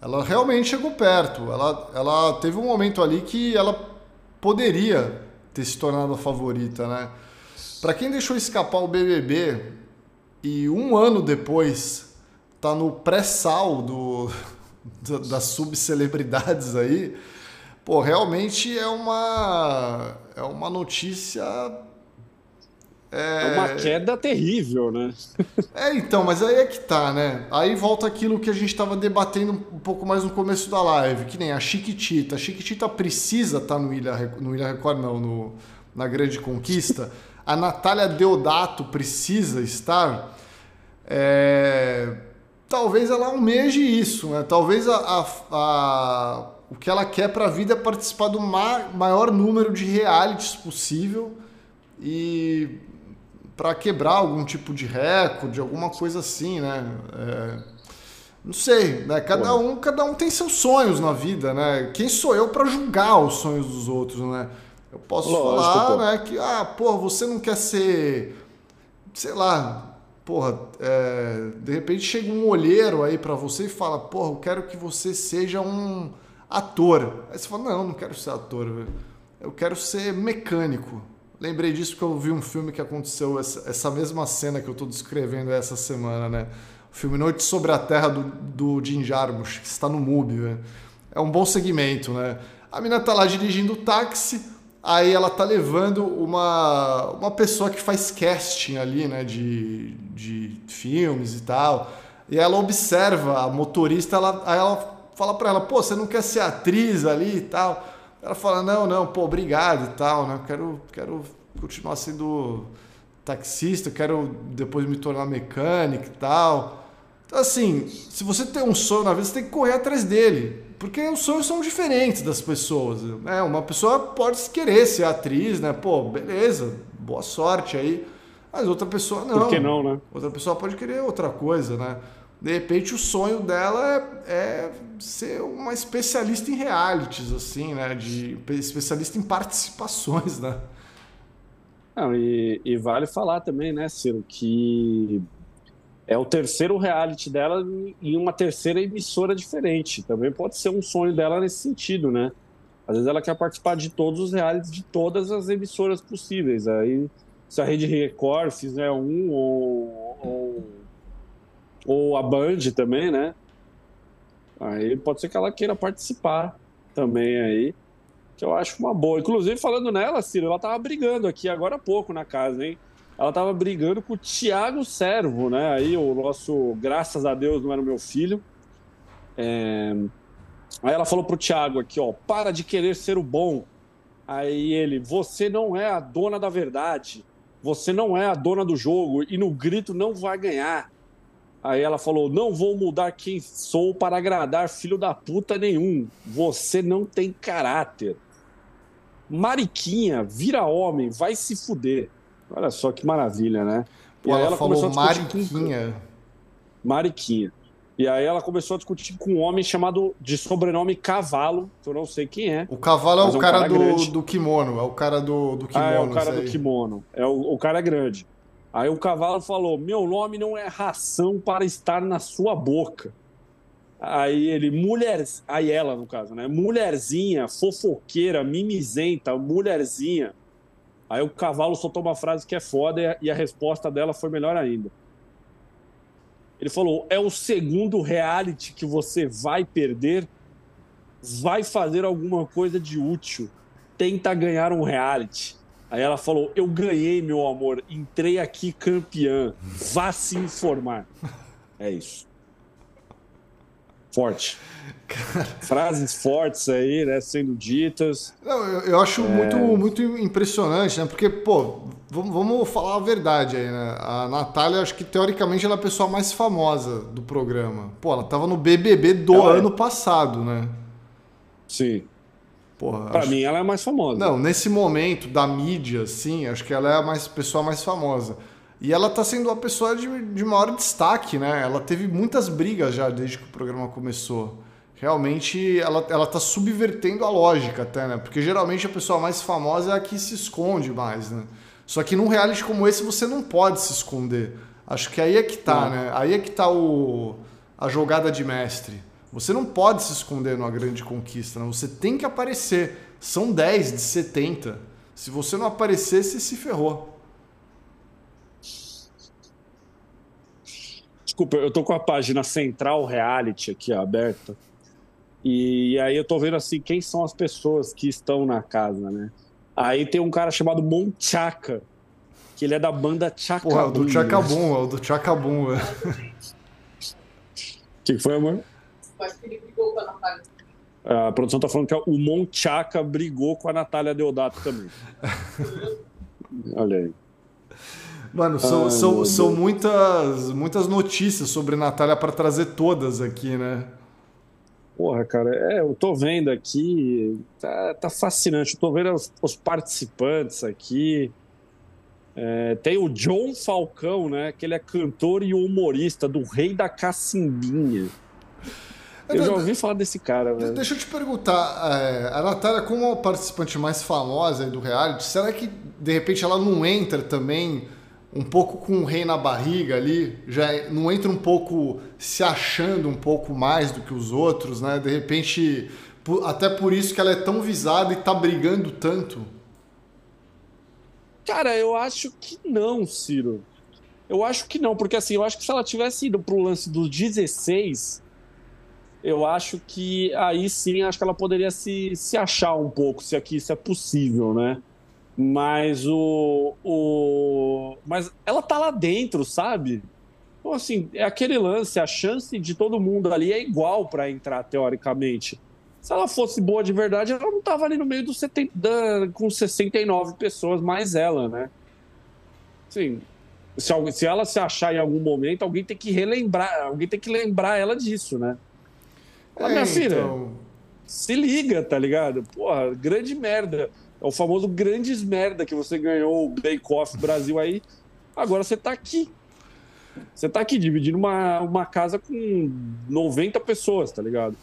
ela realmente chegou perto. Ela, ela teve um momento ali que ela poderia ter se tornado a favorita, né? Pra quem deixou escapar o BBB e um ano depois tá no pré-sal do, [LAUGHS] da- das subcelebridades aí, pô, realmente é uma é uma notícia É uma queda terrível, né? [LAUGHS] é, então, mas aí é que tá, né? Aí volta aquilo que a gente tava debatendo um pouco mais no começo da live, que nem a Chiquitita. A Chiquitita precisa estar no Ilha, no Ilha Record, não, no, na Grande Conquista. A Natália Deodato precisa estar. É, Talvez ela almeje isso, né? Talvez a, a- a- o que ela quer pra vida é participar do ma- maior número de realities possível e para quebrar algum tipo de recorde, alguma coisa assim, né? É, não sei, né? Cada um, cada um tem seus sonhos na vida, né? Quem sou eu para julgar os sonhos dos outros, né? Eu posso Lógico, falar, pô. né, que ah, pô, você não quer ser, sei lá, porra, é, de repente chega um olheiro aí para você e fala, porra, eu quero que você seja um ator. Aí você fala, não, não quero ser ator, eu quero ser mecânico. Lembrei disso porque eu vi um filme que aconteceu, essa, essa mesma cena que eu tô descrevendo essa semana, né? O filme Noite sobre a Terra do, do Jim Jarmusch, que está no MUBI, velho. É um bom segmento, né? A mina tá lá dirigindo o táxi, aí ela tá levando uma, uma pessoa que faz casting ali, né? De, de filmes e tal. E ela observa a motorista, ela, aí ela fala pra ela, pô, você não quer ser atriz ali e tal? Ela fala, não, não, pô, obrigado e tal, né? Quero, quero continuar sendo taxista, quero depois me tornar mecânico e tal. Então, assim, se você tem um sonho na vida, você tem que correr atrás dele. Porque os sonhos são diferentes das pessoas. Né? Uma pessoa pode querer ser atriz, né? Pô, beleza, boa sorte aí. Mas outra pessoa não. Por que não, né? Outra pessoa pode querer outra coisa, né? De repente o sonho dela é, é ser uma especialista em realities, assim, né? De especialista em participações, né? Não, e, e, vale falar também, né, Ciro, que é o terceiro reality dela em uma terceira emissora diferente. Também pode ser um sonho dela nesse sentido, né? Às vezes ela quer participar de todos os realities de todas as emissoras possíveis. Aí, se a Rede Record fizer um, ou, ou, ou a Band também, né? Aí pode ser que ela queira participar também aí que eu acho uma boa. Inclusive, falando nela, Ciro, ela tava brigando aqui agora há pouco na casa, hein? Ela tava brigando com o Tiago Servo, né? Aí o nosso, graças a Deus, não era meu filho. É... Aí ela falou pro Tiago aqui, ó, para de querer ser o bom. Aí ele, você não é a dona da verdade. Você não é a dona do jogo e no grito não vai ganhar. Aí ela falou: Não vou mudar quem sou para agradar filho da puta nenhum. Você não tem caráter. Mariquinha, vira homem, vai se fuder. Olha só que maravilha, né? E aí ela, falou Mariquinha. Com... Mariquinha. E aí ela começou a discutir com um homem chamado de sobrenome Cavalo, que eu não sei quem é. O Cavalo é o, é um cara, cara do, do kimono, é o cara do, do kimono. Ah, é o cara do kimono. É o, o cara grande. Aí o Cavalo falou: Meu nome não é ração para estar na sua boca. Aí ele, mulher. Aí ela, no caso, né? Mulherzinha, fofoqueira, mimizenta, mulherzinha. Aí o cavalo soltou uma frase que é foda e a resposta dela foi melhor ainda. Ele falou: é o segundo reality que você vai perder. Vai fazer alguma coisa de útil. Tenta ganhar um reality. Aí ela falou: Eu ganhei, meu amor. Entrei aqui campeã. Vá se informar. É isso. Forte. Cara... Frases fortes aí, né, sendo ditas. Não, eu, eu acho é... muito, muito impressionante, né? Porque, pô, vamos, vamos falar a verdade aí, né? A Natália, acho que teoricamente ela é a pessoa mais famosa do programa. Pô, ela tava no BBB do ela é. ano é... passado, né? Sim. Porra, pra acho... mim, ela é a mais famosa. Não, nesse momento da mídia, sim, acho que ela é a mais, pessoa mais famosa. E ela tá sendo a pessoa de, de maior destaque, né? Ela teve muitas brigas já desde que o programa começou. Realmente, ela, ela tá subvertendo a lógica até, né? Porque geralmente a pessoa mais famosa é a que se esconde mais, né? Só que num reality como esse você não pode se esconder. Acho que aí é que tá, não. né? Aí é que tá o, a jogada de mestre. Você não pode se esconder numa grande conquista, né? você tem que aparecer. São 10 de 70. Se você não aparecer, você se ferrou. Desculpa, eu tô com a página Central Reality aqui aberta. E aí eu tô vendo assim quem são as pessoas que estão na casa, né? Aí tem um cara chamado Monchaca, que ele é da banda Chacabum. Porra, é o do Chacabum, é o do Chacabum. O que foi, amor? Acho que ele brigou com a Natália. A produção tá falando que o Monchaca brigou com a Natália Deodato também. [LAUGHS] Olha aí. Mano, são, são, são muitas, muitas notícias sobre Natália para trazer todas aqui, né? Porra, cara, é, eu tô vendo aqui, tá, tá fascinante. Eu tô vendo os, os participantes aqui. É, tem o John Falcão, né? Que ele é cantor e humorista do Rei da Cacimbinha. Eu já ouvi falar desse cara, velho. Deixa eu te perguntar, é, a Natália, como a participante mais famosa do reality, será que de repente ela não entra também um pouco com o rei na barriga ali? Já não entra um pouco se achando um pouco mais do que os outros, né? De repente, até por isso que ela é tão visada e tá brigando tanto? Cara, eu acho que não, Ciro. Eu acho que não, porque assim, eu acho que se ela tivesse ido pro lance dos 16 eu acho que aí sim, acho que ela poderia se, se achar um pouco, se aqui isso é possível, né? Mas o, o. Mas ela tá lá dentro, sabe? Então, assim, é aquele lance, a chance de todo mundo ali é igual para entrar, teoricamente. Se ela fosse boa de verdade, ela não tava ali no meio dos 70, com 69 pessoas, mais ela, né? Sim. Se, se ela se achar em algum momento, alguém tem que relembrar, alguém tem que lembrar ela disso, né? Fala, minha filha, então... se liga, tá ligado? Porra, grande merda. É o famoso grandes merda que você ganhou o Bake Off Brasil aí. Agora você tá aqui. Você tá aqui dividindo uma, uma casa com 90 pessoas, tá ligado?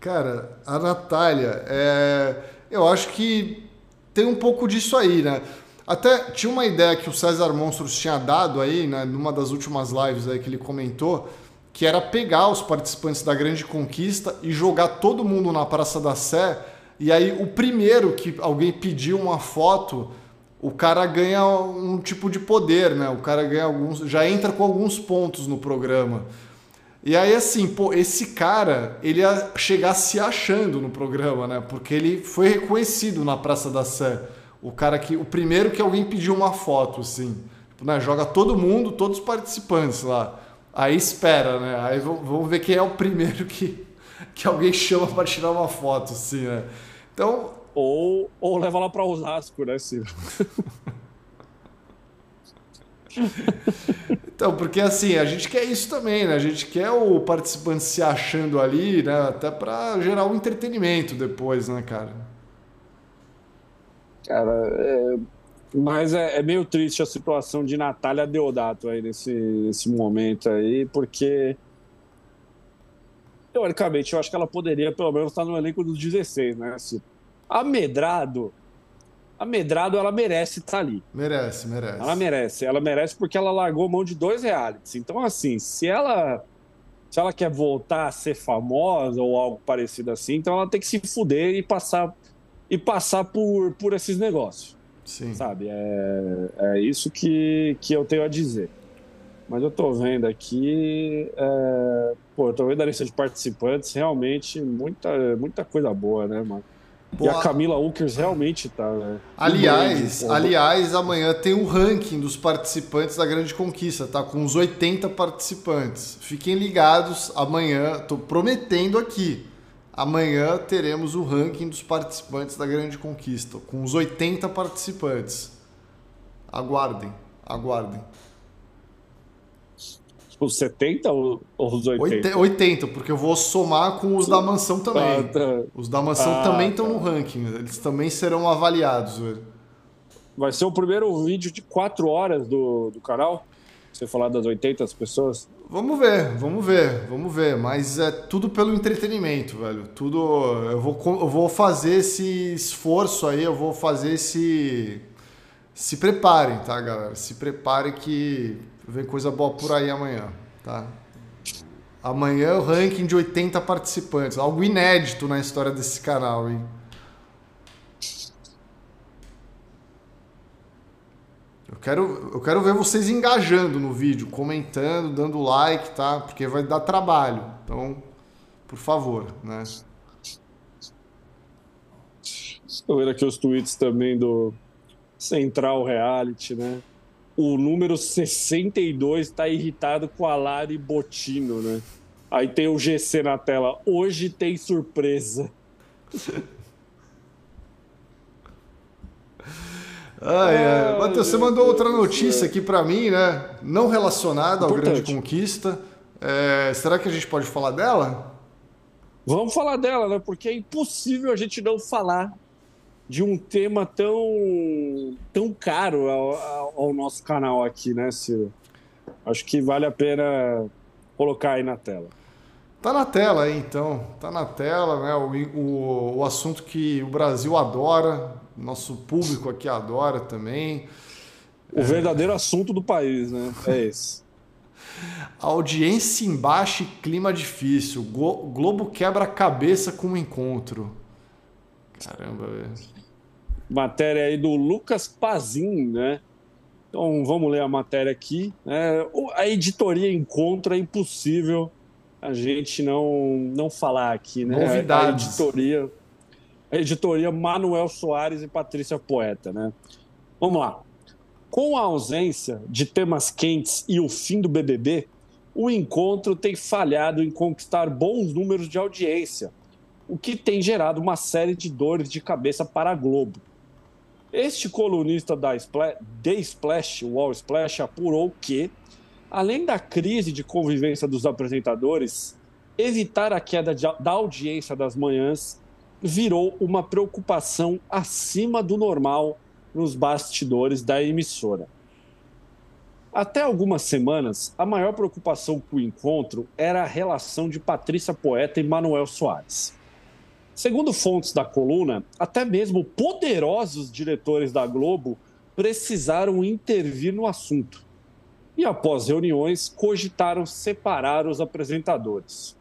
Cara, a Natália, é... eu acho que tem um pouco disso aí, né? Até tinha uma ideia que o César Monstros tinha dado aí, né, numa das últimas lives aí que ele comentou, que era pegar os participantes da Grande Conquista e jogar todo mundo na Praça da Sé. E aí o primeiro que alguém pediu uma foto, o cara ganha um tipo de poder, né? O cara ganha alguns, já entra com alguns pontos no programa. E aí assim, pô, esse cara, ele ia chegar se achando no programa, né? Porque ele foi reconhecido na Praça da Sé. O cara que o primeiro que alguém pediu uma foto, assim, né? Joga todo mundo, todos os participantes lá. Aí espera, né? Aí vamos ver quem é o primeiro que, que alguém chama para tirar uma foto, assim, né? Então. Ou, ou leva lá para Osasco, né, Ciro? [LAUGHS] então, porque assim, a gente quer isso também, né? A gente quer o participante se achando ali, né? Até para gerar um entretenimento depois, né, cara? Cara, é, mas é, é, meio triste a situação de Natália Deodato aí nesse, nesse momento aí, porque teoricamente eu acho que ela poderia pelo menos estar no elenco dos 16, né? Se, a Medrado, a Medrado ela merece estar ali. Merece, merece. Ela merece, ela merece porque ela largou mão de dois realities. Então assim, se ela se ela quer voltar a ser famosa ou algo parecido assim, então ela tem que se fuder e passar e passar por, por esses negócios. Sim. Sabe? É, é isso que, que eu tenho a dizer. Mas eu tô vendo aqui. É, pô, eu tô vendo a lista de participantes, realmente muita, muita coisa boa, né, mano? Pô, e a Camila Ukers realmente tá, né? Aliás, aliás, amanhã tem o ranking dos participantes da Grande Conquista, tá? Com os 80 participantes. Fiquem ligados, amanhã, tô prometendo aqui. Amanhã teremos o ranking dos participantes da Grande Conquista, com os 80 participantes. Aguardem, aguardem. Os 70 ou os 80? 80, porque eu vou somar com os da mansão também. Ah, tá. Os da mansão ah, também estão tá. no ranking, eles também serão avaliados. Vai ser o primeiro vídeo de 4 horas do, do canal? Você falar das 80 pessoas? Vamos ver, vamos ver, vamos ver. Mas é tudo pelo entretenimento, velho. Tudo. Eu vou, eu vou fazer esse esforço aí, eu vou fazer esse. Se preparem, tá, galera? Se preparem que vem coisa boa por aí amanhã, tá? Amanhã o ranking de 80 participantes. Algo inédito na história desse canal, hein? Eu quero, eu quero ver vocês engajando no vídeo, comentando, dando like, tá? Porque vai dar trabalho. Então, por favor, né? Estou vendo aqui os tweets também do Central Reality, né? O número 62 está irritado com a Lari Botino, né? Aí tem o GC na tela. Hoje tem surpresa. [LAUGHS] Ai, ai. Matheus, você mandou outra notícia aqui para mim, né? Não relacionada ao Grande Conquista. É, será que a gente pode falar dela? Vamos falar dela, né? Porque é impossível a gente não falar de um tema tão, tão caro ao, ao nosso canal aqui, né, Ciro? Acho que vale a pena colocar aí na tela. Tá na tela aí, então. Tá na tela, né? O, o, o assunto que o Brasil adora, nosso público aqui adora também. O é... verdadeiro assunto do país, né? É esse. [LAUGHS] Audiência embaixo e clima difícil. Globo quebra a cabeça com o um encontro. Caramba, velho. Matéria aí do Lucas Pazin, né? Então vamos ler a matéria aqui. É, a editoria Encontro é impossível a gente não, não falar aqui, né? Novidades. A editoria, a editoria Manuel Soares e Patrícia Poeta, né? Vamos lá. Com a ausência de temas quentes e o fim do BBB, o encontro tem falhado em conquistar bons números de audiência. o que tem gerado uma série de dores de cabeça para a Globo. Este colunista da Splash, The Splash, Wall Splash, apurou que, além da crise de convivência dos apresentadores, evitar a queda de, da audiência das manhãs virou uma preocupação acima do normal nos bastidores da emissora. Até algumas semanas, a maior preocupação com o encontro era a relação de Patrícia Poeta e Manuel Soares. Segundo fontes da coluna, até mesmo poderosos diretores da Globo precisaram intervir no assunto. E após reuniões, cogitaram separar os apresentadores.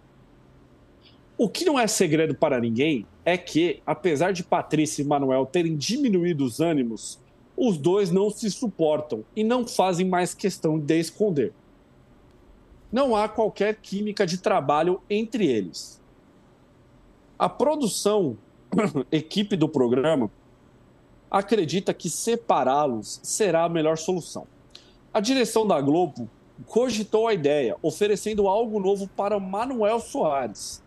O que não é segredo para ninguém é que, apesar de Patrícia e Manuel terem diminuído os ânimos, os dois não se suportam e não fazem mais questão de esconder. Não há qualquer química de trabalho entre eles. A produção, [CLEARS THROAT] equipe do programa, acredita que separá-los será a melhor solução. A direção da Globo cogitou a ideia, oferecendo algo novo para Manuel Soares,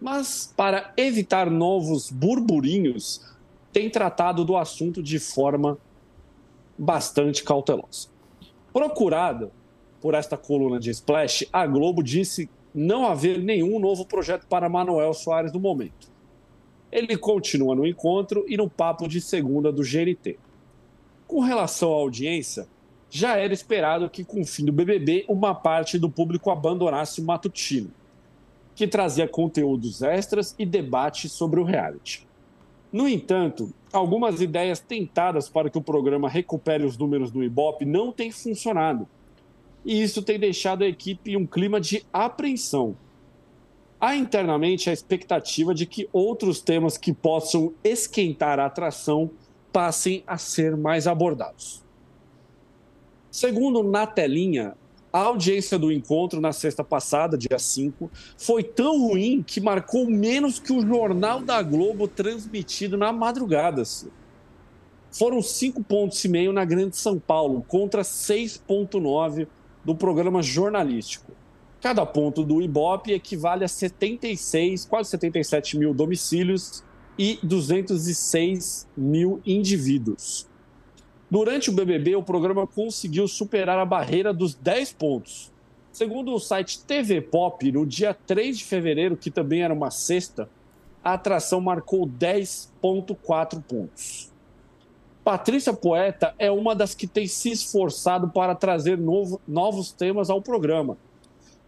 mas, para evitar novos burburinhos, tem tratado do assunto de forma bastante cautelosa. Procurado por esta coluna de Splash, a Globo disse não haver nenhum novo projeto para Manuel Soares no momento. Ele continua no encontro e no papo de segunda do GNT. Com relação à audiência, já era esperado que, com o fim do BBB, uma parte do público abandonasse o matutino que trazia conteúdos extras e debate sobre o reality. No entanto, algumas ideias tentadas para que o programa recupere os números do Ibope não têm funcionado. E isso tem deixado a equipe em um clima de apreensão. Há internamente a expectativa de que outros temas que possam esquentar a atração passem a ser mais abordados. Segundo Na Telinha, a audiência do encontro na sexta passada, dia 5, foi tão ruim que marcou menos que o Jornal da Globo transmitido na madrugada. Foram cinco pontos e meio na Grande São Paulo, contra 6,9 do programa jornalístico. Cada ponto do Ibope equivale a 76, quase 77 mil domicílios e 206 mil indivíduos. Durante o BBB, o programa conseguiu superar a barreira dos 10 pontos. Segundo o site TV Pop, no dia 3 de fevereiro, que também era uma sexta, a atração marcou 10,4 pontos. Patrícia Poeta é uma das que tem se esforçado para trazer novo, novos temas ao programa.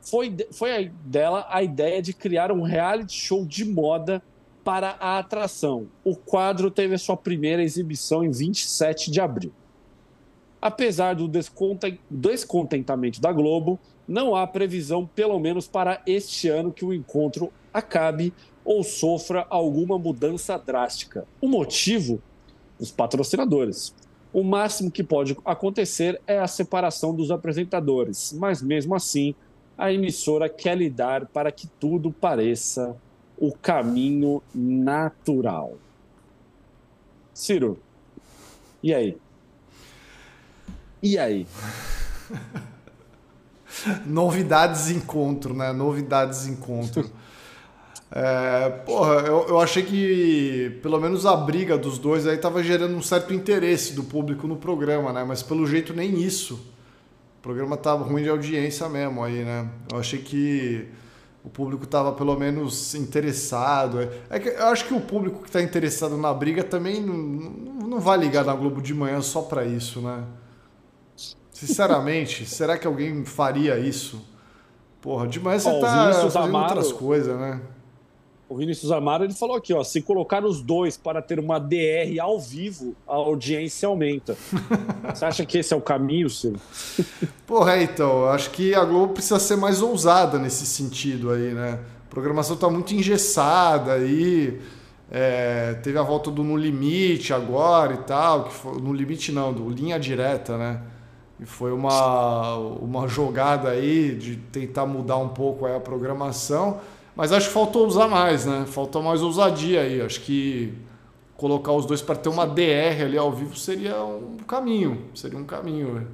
Foi, foi dela a ideia de criar um reality show de moda para a atração. O quadro teve a sua primeira exibição em 27 de abril. Apesar do descontentamento da Globo, não há previsão, pelo menos para este ano, que o encontro acabe ou sofra alguma mudança drástica. O motivo? Os patrocinadores. O máximo que pode acontecer é a separação dos apresentadores, mas mesmo assim, a emissora quer lidar para que tudo pareça o caminho natural. Ciro, e aí? E aí? [LAUGHS] Novidades encontro, né? Novidades encontro. É, porra, eu, eu achei que pelo menos a briga dos dois aí tava gerando um certo interesse do público no programa, né? Mas pelo jeito nem isso. O programa tava ruim de audiência mesmo aí, né? Eu achei que o público estava pelo menos interessado. É que eu acho que o público que está interessado na briga também não, não vai ligar na Globo de manhã só para isso, né? Sinceramente, [LAUGHS] será que alguém faria isso? Porra, de manhã você oh, tá fazendo outras coisas, né? O Vinícius Amaro ele falou aqui, ó, se colocar os dois para ter uma DR ao vivo, a audiência aumenta. [LAUGHS] você acha que esse é o caminho, Silvio? Porra, então, acho que a Globo precisa ser mais ousada nesse sentido aí, né? A programação tá muito engessada aí. É, teve a volta do No Limite agora e tal, que foi, no limite não, do linha direta, né? E foi uma, uma jogada aí de tentar mudar um pouco a programação. Mas acho que faltou usar mais, né? Faltou mais ousadia aí. Acho que colocar os dois para ter uma DR ali ao vivo seria um caminho. Seria um caminho.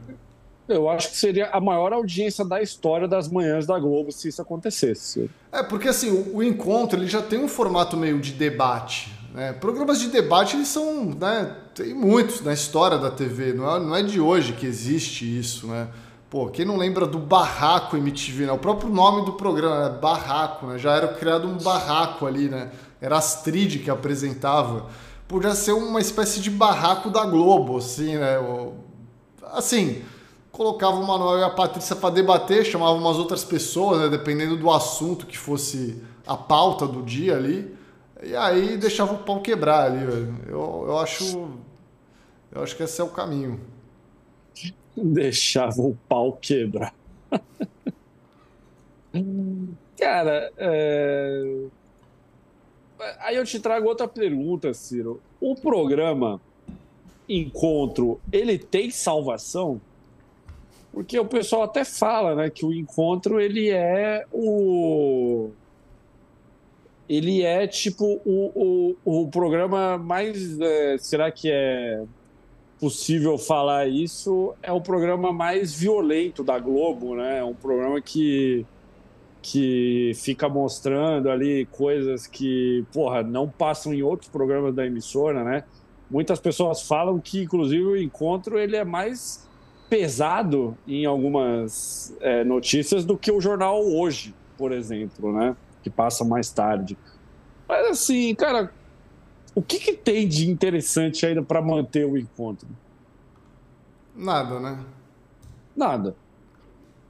Eu acho que seria a maior audiência da história das manhãs da Globo se isso acontecesse. É, porque assim, o, o encontro ele já tem um formato meio de debate. Né? Programas de debate eles são, né, tem muitos na história da TV, não é, não é de hoje que existe isso, né? Pô, quem não lembra do Barraco MTV, né? O próprio nome do programa, né? Barraco, né? Já era criado um barraco ali, né? Era Astrid que apresentava. Podia ser uma espécie de barraco da Globo, assim, né? Assim, colocava o Manuel e a Patrícia para debater, chamava umas outras pessoas, né? dependendo do assunto que fosse a pauta do dia ali. E aí deixava o pau quebrar ali, velho. Eu, eu acho. Eu acho que esse é o caminho. [LAUGHS] Deixava o pau quebrar. Cara, é... aí eu te trago outra pergunta, Ciro. O programa Encontro, ele tem salvação? Porque o pessoal até fala, né, que o Encontro ele é o ele é tipo o, o, o programa mais. É, será que é possível falar isso? É o programa mais violento da Globo, né? É um programa que, que fica mostrando ali coisas que, porra, não passam em outros programas da emissora, né? Muitas pessoas falam que, inclusive, o encontro ele é mais pesado em algumas é, notícias do que o jornal hoje, por exemplo, né? que passa mais tarde. Mas assim, cara, o que, que tem de interessante ainda para manter o encontro? Nada, né? Nada.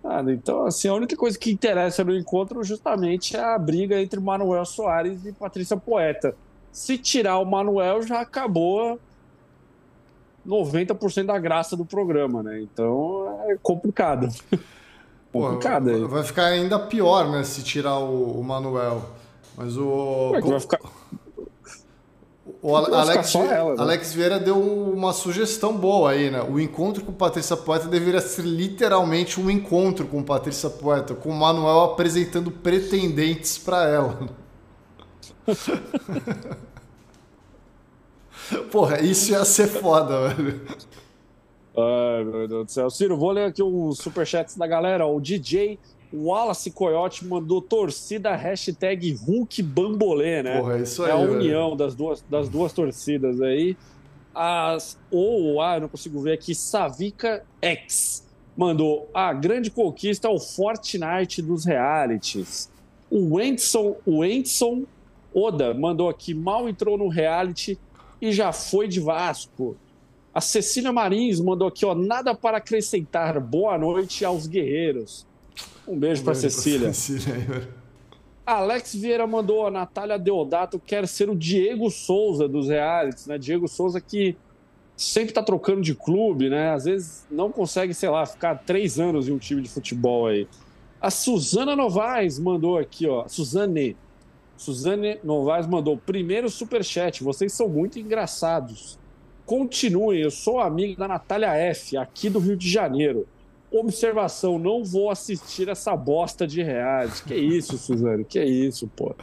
Nada. Então, assim, a única coisa que interessa no encontro justamente é a briga entre Manuel Soares e Patrícia Poeta. Se tirar o Manuel, já acabou 90% da graça do programa, né? Então é complicado. [LAUGHS] complicado aí. Vai ficar ainda pior, né, se tirar o, o Manuel. Mas o. É que vai ficar. O Alex, ela, né? Alex Vieira deu uma sugestão boa aí, né? O encontro com Patrícia Poeta deveria ser literalmente um encontro com Patrícia Poeta, com o Manuel apresentando pretendentes para ela. [LAUGHS] Porra, isso ia ser foda, velho. Ai, meu Deus do céu. Ciro, vou ler aqui os superchats da galera. O DJ Wallace Coyote mandou torcida hashtag Hulk Bambolê, né? Porra, é isso aí. É a união das duas, das duas torcidas aí. As, ou, ah, não consigo ver aqui, Savica X mandou a grande conquista é o Fortnite dos realities. O Wendson, o Wendson Oda mandou aqui, mal entrou no reality e já foi de Vasco. A Cecília Marins mandou aqui, ó, nada para acrescentar. Boa noite aos guerreiros. Um beijo um para Cecília. Cecília Alex Vieira mandou, a Natália Deodato quer ser o Diego Souza dos realities, né? Diego Souza que sempre tá trocando de clube, né? Às vezes não consegue, sei lá, ficar três anos em um time de futebol aí. A Suzana Novaes mandou aqui, ó. Suzane. Suzane Novaes mandou primeiro superchat. Vocês são muito engraçados. Continuem, eu sou amigo da Natália F, aqui do Rio de Janeiro. Observação, não vou assistir essa bosta de reais. Que isso, Suzane? Que isso, pô.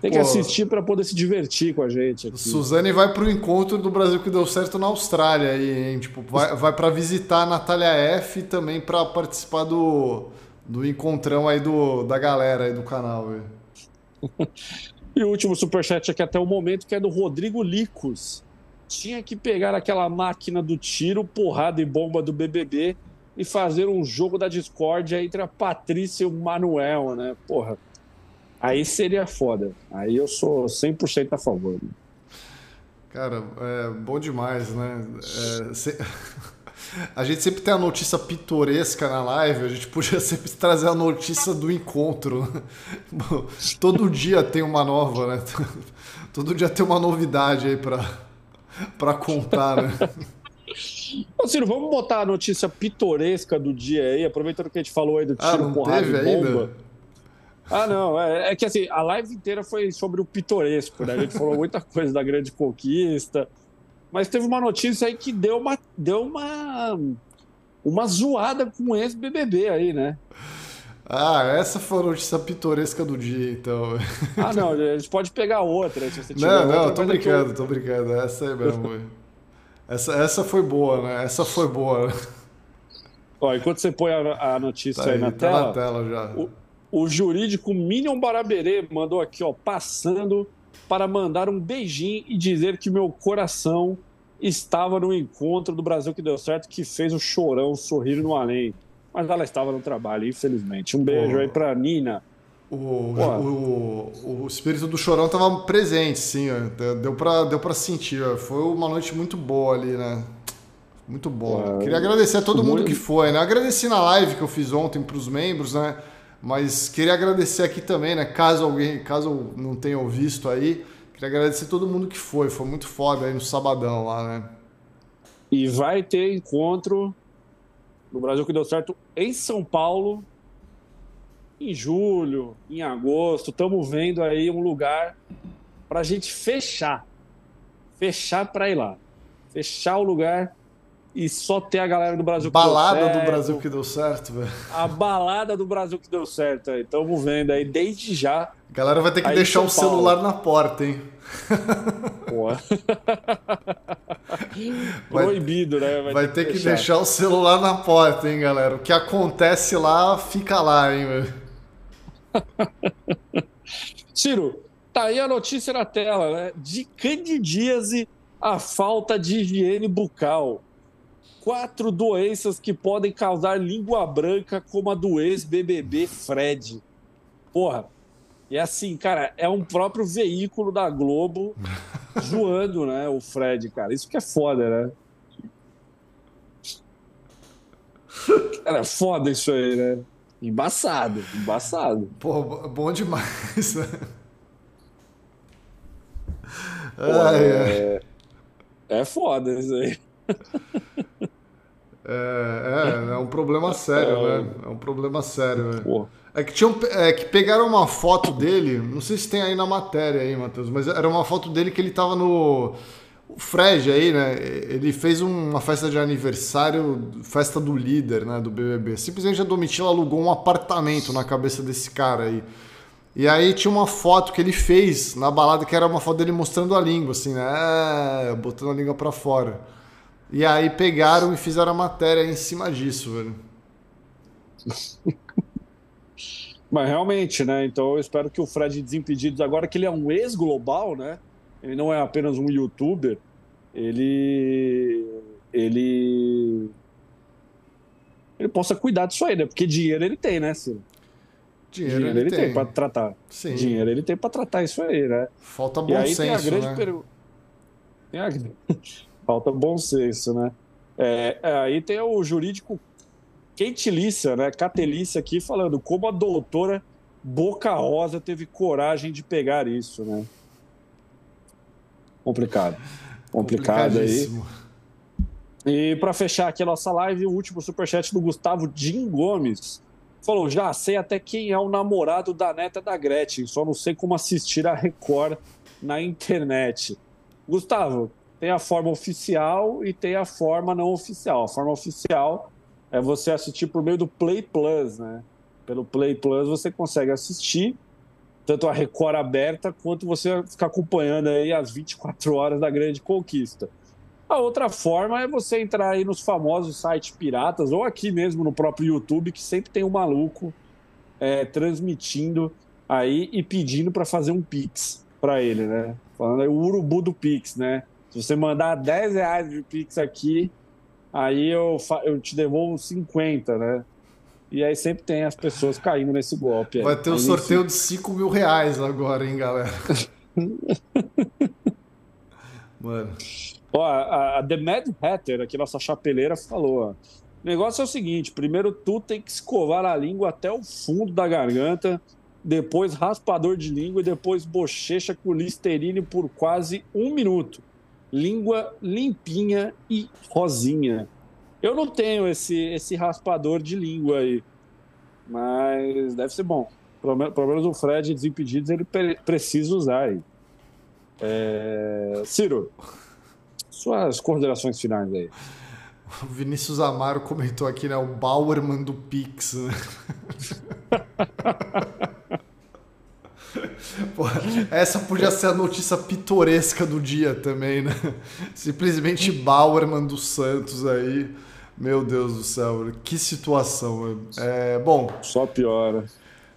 Tem que pô, assistir para poder se divertir com a gente. Aqui. Suzane vai para o encontro do Brasil que deu certo na Austrália aí, hein? Tipo, vai, vai para visitar a Natália F também para participar do, do encontrão aí do, da galera aí do canal. [LAUGHS] e o último superchat aqui até o momento, que é do Rodrigo Licos tinha que pegar aquela máquina do tiro, porrada e bomba do BBB e fazer um jogo da discórdia entre a Patrícia e o Manuel, né? Porra. Aí seria foda. Aí eu sou 100% a favor. Né? Cara, é bom demais, né? É, se... [LAUGHS] A gente sempre tem a notícia pitoresca na live, a gente podia sempre trazer a notícia do encontro. Todo dia tem uma nova, né? [LAUGHS] Todo dia tem uma novidade aí para para contar, né? [LAUGHS] Ô, Ciro, vamos botar a notícia pitoresca do dia aí, aproveitando que a gente falou aí do ah, tiro, ah, porrada e bomba. Ainda? Ah, não, é, é, que assim, a live inteira foi sobre o pitoresco, né? A gente falou muita coisa da grande conquista, mas teve uma notícia aí que deu uma, deu uma, uma zoada com o ex-BBB aí, né? Ah, essa foi a notícia pitoresca do dia, então. Ah, não, a gente pode pegar outra, se você Não, não, outra, tô brincando, eu... tô brincando. Essa aí mesmo. Essa, essa foi boa, né? Essa foi boa. Ó, enquanto você põe a, a notícia Tá aí, aí, na tá tela, na tela já. o, o jurídico Minion Baraberê mandou aqui, ó, passando para mandar um beijinho e dizer que meu coração estava no encontro do Brasil que deu certo, que fez o chorão sorrir no além. Mas ela estava no trabalho, infelizmente. Um beijo Pô. aí pra Nina. O, Pô. o, o espírito do chorão tava presente, sim. Deu pra, deu pra sentir. Foi uma noite muito boa ali, né? Muito. Pô, Queria agradecer a todo mundo muito- que foi, né? Agradeci na live que eu fiz ontem pros membros, né? Mas queria agradecer aqui também, né? Caso alguém, caso não tenham visto aí, queria agradecer a todo mundo que foi. Foi muito foda aí no sabadão lá, né? E vai ter encontro no Brasil que deu certo em São Paulo em julho, em agosto. Estamos vendo aí um lugar para a gente fechar. Fechar para ir lá. Fechar o lugar e só ter a galera do Brasil que deu Balada do certo. Brasil que deu certo, velho. A balada do Brasil que deu certo aí. Estamos vendo aí desde já. A galera vai ter que deixar o celular na porta, hein? [LAUGHS] [LAUGHS] Vai- Proibido, né? Vai ter que fechar. deixar o celular na porta, hein, galera? O que acontece lá, fica lá, hein, velho. [LAUGHS] Ciro, tá aí a notícia na tela, né? De candidíase a falta de higiene bucal. Quatro doenças que podem causar língua branca, como a do ex-BBB Fred. Porra, e assim, cara, é um próprio veículo da Globo [LAUGHS] zoando, né? O Fred, cara. Isso que é foda, né? Cara, é foda isso aí, né? Embaçado, embaçado. Pô, bo- bom demais, [LAUGHS] né? Pô, Ai, ai. é... é foda isso aí. É, é, é um problema sério, É. né? É um problema sério, né? É que, tinham, é que pegaram uma foto dele, não sei se tem aí na matéria aí, Matheus, mas era uma foto dele que ele tava no. O Fred aí, né? Ele fez uma festa de aniversário, festa do líder, né? Do BBB. Simplesmente a Domitila alugou um apartamento na cabeça desse cara aí. E aí tinha uma foto que ele fez na balada que era uma foto dele mostrando a língua, assim, né? É, botando a língua pra fora. E aí pegaram e fizeram a matéria em cima disso, velho. [LAUGHS] Mas realmente, né? Então eu espero que o Fred Desimpedidos, agora que ele é um ex-global, né? Ele não é apenas um youtuber, ele. Ele. Ele possa cuidar disso aí, né? Porque dinheiro ele tem, né, Ciro? Dinheiro, Dinheiro ele, tem. pra tratar. Sim. Dinheiro ele tem pra tratar isso aí, né? Falta E bom aí tem a senso, grande né? pergunta. Tem a... [LAUGHS] Falta bom senso, né? É, é, aí tem o jurídico Kate Lícia, né? Catelícia aqui falando como a doutora Boca Rosa teve coragem de pegar isso, né? Complicado. Complicado aí. E para fechar aqui a nossa live, o último superchat do Gustavo Jim Gomes. Falou: já sei até quem é o namorado da neta da Gretchen, só não sei como assistir a Record na internet. Gustavo, tem a forma oficial e tem a forma não oficial. A forma oficial é você assistir por meio do Play Plus, né? Pelo Play Plus você consegue assistir tanto a Record aberta quanto você ficar acompanhando aí as 24 horas da Grande Conquista. A outra forma é você entrar aí nos famosos sites piratas ou aqui mesmo no próprio YouTube, que sempre tem um maluco é, transmitindo aí e pedindo para fazer um Pix para ele, né? Falando aí o urubu do Pix, né? Se você mandar 10 reais de Pix aqui, aí eu, eu te devolvo 50, né? E aí sempre tem as pessoas caindo nesse golpe. aí. Vai ter o Mas, sorteio de 5 mil reais agora, hein, galera? [LAUGHS] Mano. Ó, a, a The Mad Hatter, aqui nossa chapeleira, falou: ó, o negócio é o seguinte: primeiro tu tem que escovar a língua até o fundo da garganta, depois raspador de língua e depois bochecha com listerine por quase um minuto. Língua limpinha e rosinha. Eu não tenho esse, esse raspador de língua aí, mas deve ser bom. Pelo menos, o Fred Desimpedidos ele pre- precisa usar aí. É... Ciro, suas considerações finais aí. O Vinícius Amaro comentou aqui, né? O Bauerman do Pix, né? [LAUGHS] Pô, essa podia ser a notícia pitoresca do dia também, né? Simplesmente Bauerman dos Santos aí. Meu Deus do céu, que situação. É, bom. Só piora.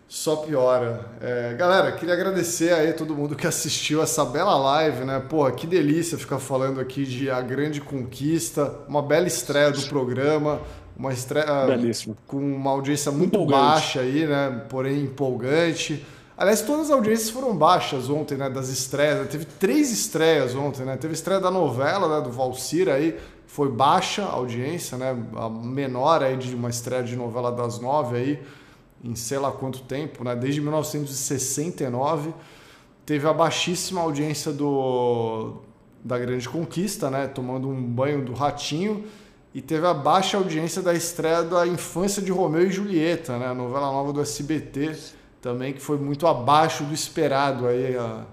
Só piora. É, galera, queria agradecer aí todo mundo que assistiu essa bela live, né? Pô, que delícia ficar falando aqui de A Grande Conquista, uma bela estreia do programa, uma estreia Belíssimo. com uma audiência muito empolgante. baixa aí, né? Porém empolgante. Aliás, todas as audiências foram baixas ontem, né? Das estreias. Teve três estreias ontem, né? Teve estreia da novela, né? Do Valcir aí, foi baixa a audiência, né? A menor aí de uma estreia de novela das nove aí em sei lá quanto tempo, né? desde 1969. Teve a baixíssima audiência do, da Grande Conquista, né? tomando um banho do Ratinho. E teve a baixa audiência da estreia da Infância de Romeu e Julieta, né? a novela nova do SBT, também que foi muito abaixo do esperado aí, a,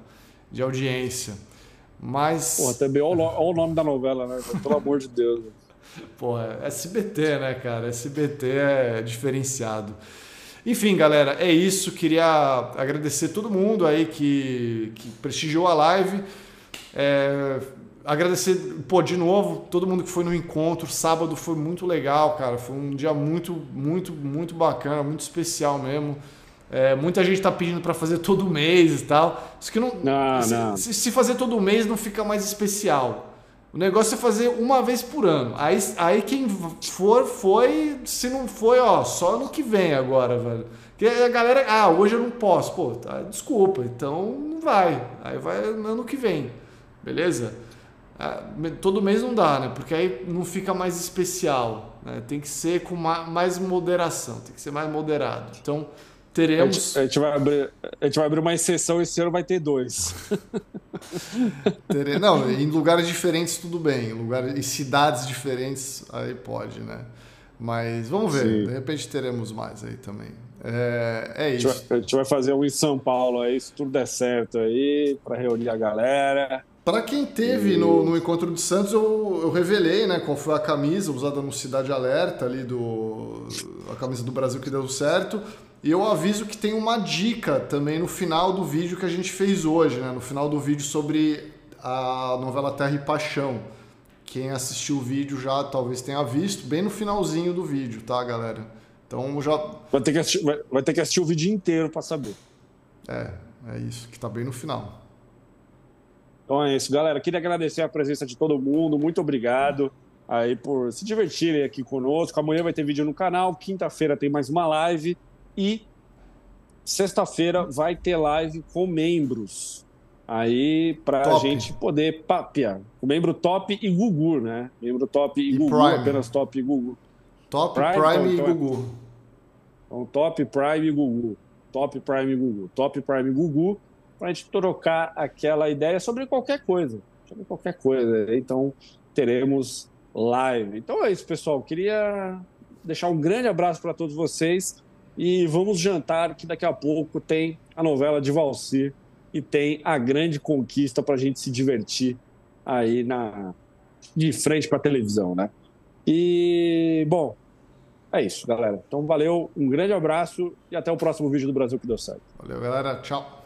de audiência. Mas. Pô, também olha o nome da novela, né? Pelo amor de Deus. [LAUGHS] Pô, SBT, né, cara? SBT é diferenciado. Enfim, galera, é isso. Queria agradecer todo mundo aí que, que prestigiou a live. É, agradecer, pô, de novo, todo mundo que foi no encontro. Sábado foi muito legal, cara. Foi um dia muito, muito, muito bacana, muito especial mesmo. É, muita gente está pedindo para fazer todo mês e tal. Isso que não, não, se, não. Se, fazer todo mês não fica mais especial. O negócio é fazer uma vez por ano. Aí, aí quem for, foi. Se não foi, ó, só no que vem agora, velho. Porque a galera, ah, hoje eu não posso. Pô, tá, desculpa, então não vai. Aí vai ano que vem. Beleza? Ah, todo mês não dá, né? Porque aí não fica mais especial. Né? Tem que ser com mais moderação, tem que ser mais moderado. Então, teremos. A gente, a gente, vai, abrir, a gente vai abrir uma exceção esse ano, vai ter dois. [LAUGHS] Não, em lugares diferentes tudo bem, em lugares, em cidades diferentes aí pode, né? Mas vamos ver, Sim. de repente teremos mais aí também. É, é isso. A gente, vai, a gente vai fazer um em São Paulo aí, se tudo der certo aí, para reunir a galera. Para quem teve e... no, no, encontro de Santos, eu, eu revelei, né, qual foi a camisa usada no Cidade Alerta ali do a camisa do Brasil que deu certo. E eu aviso que tem uma dica também no final do vídeo que a gente fez hoje, né? No final do vídeo sobre a novela Terra e Paixão. Quem assistiu o vídeo já talvez tenha visto, bem no finalzinho do vídeo, tá, galera? Então já. Vai ter que assistir, vai, vai ter que assistir o vídeo inteiro para saber. É, é isso, que tá bem no final. Então é isso, galera. Queria agradecer a presença de todo mundo. Muito obrigado aí por se divertirem aqui conosco. Amanhã vai ter vídeo no canal. Quinta-feira tem mais uma live. E sexta-feira vai ter live com membros. Aí, para a gente poder papiar. O membro top e Gugu, né? Membro top e, e Gugu, Prime. apenas top e Gugu. Top, Prime, Prime então, e Gugu. Então, top, Prime e Gugu. Top, Prime e Gugu. Top, Prime e Gugu. Para a gente trocar aquela ideia sobre qualquer coisa. Sobre qualquer coisa. Então, teremos live. Então é isso, pessoal. Queria deixar um grande abraço para todos vocês. E vamos jantar, que daqui a pouco tem a novela de Valsir e tem a grande conquista para a gente se divertir aí na de frente para a televisão, né? E, bom, é isso, galera. Então, valeu, um grande abraço e até o próximo vídeo do Brasil que deu certo. Valeu, galera. Tchau.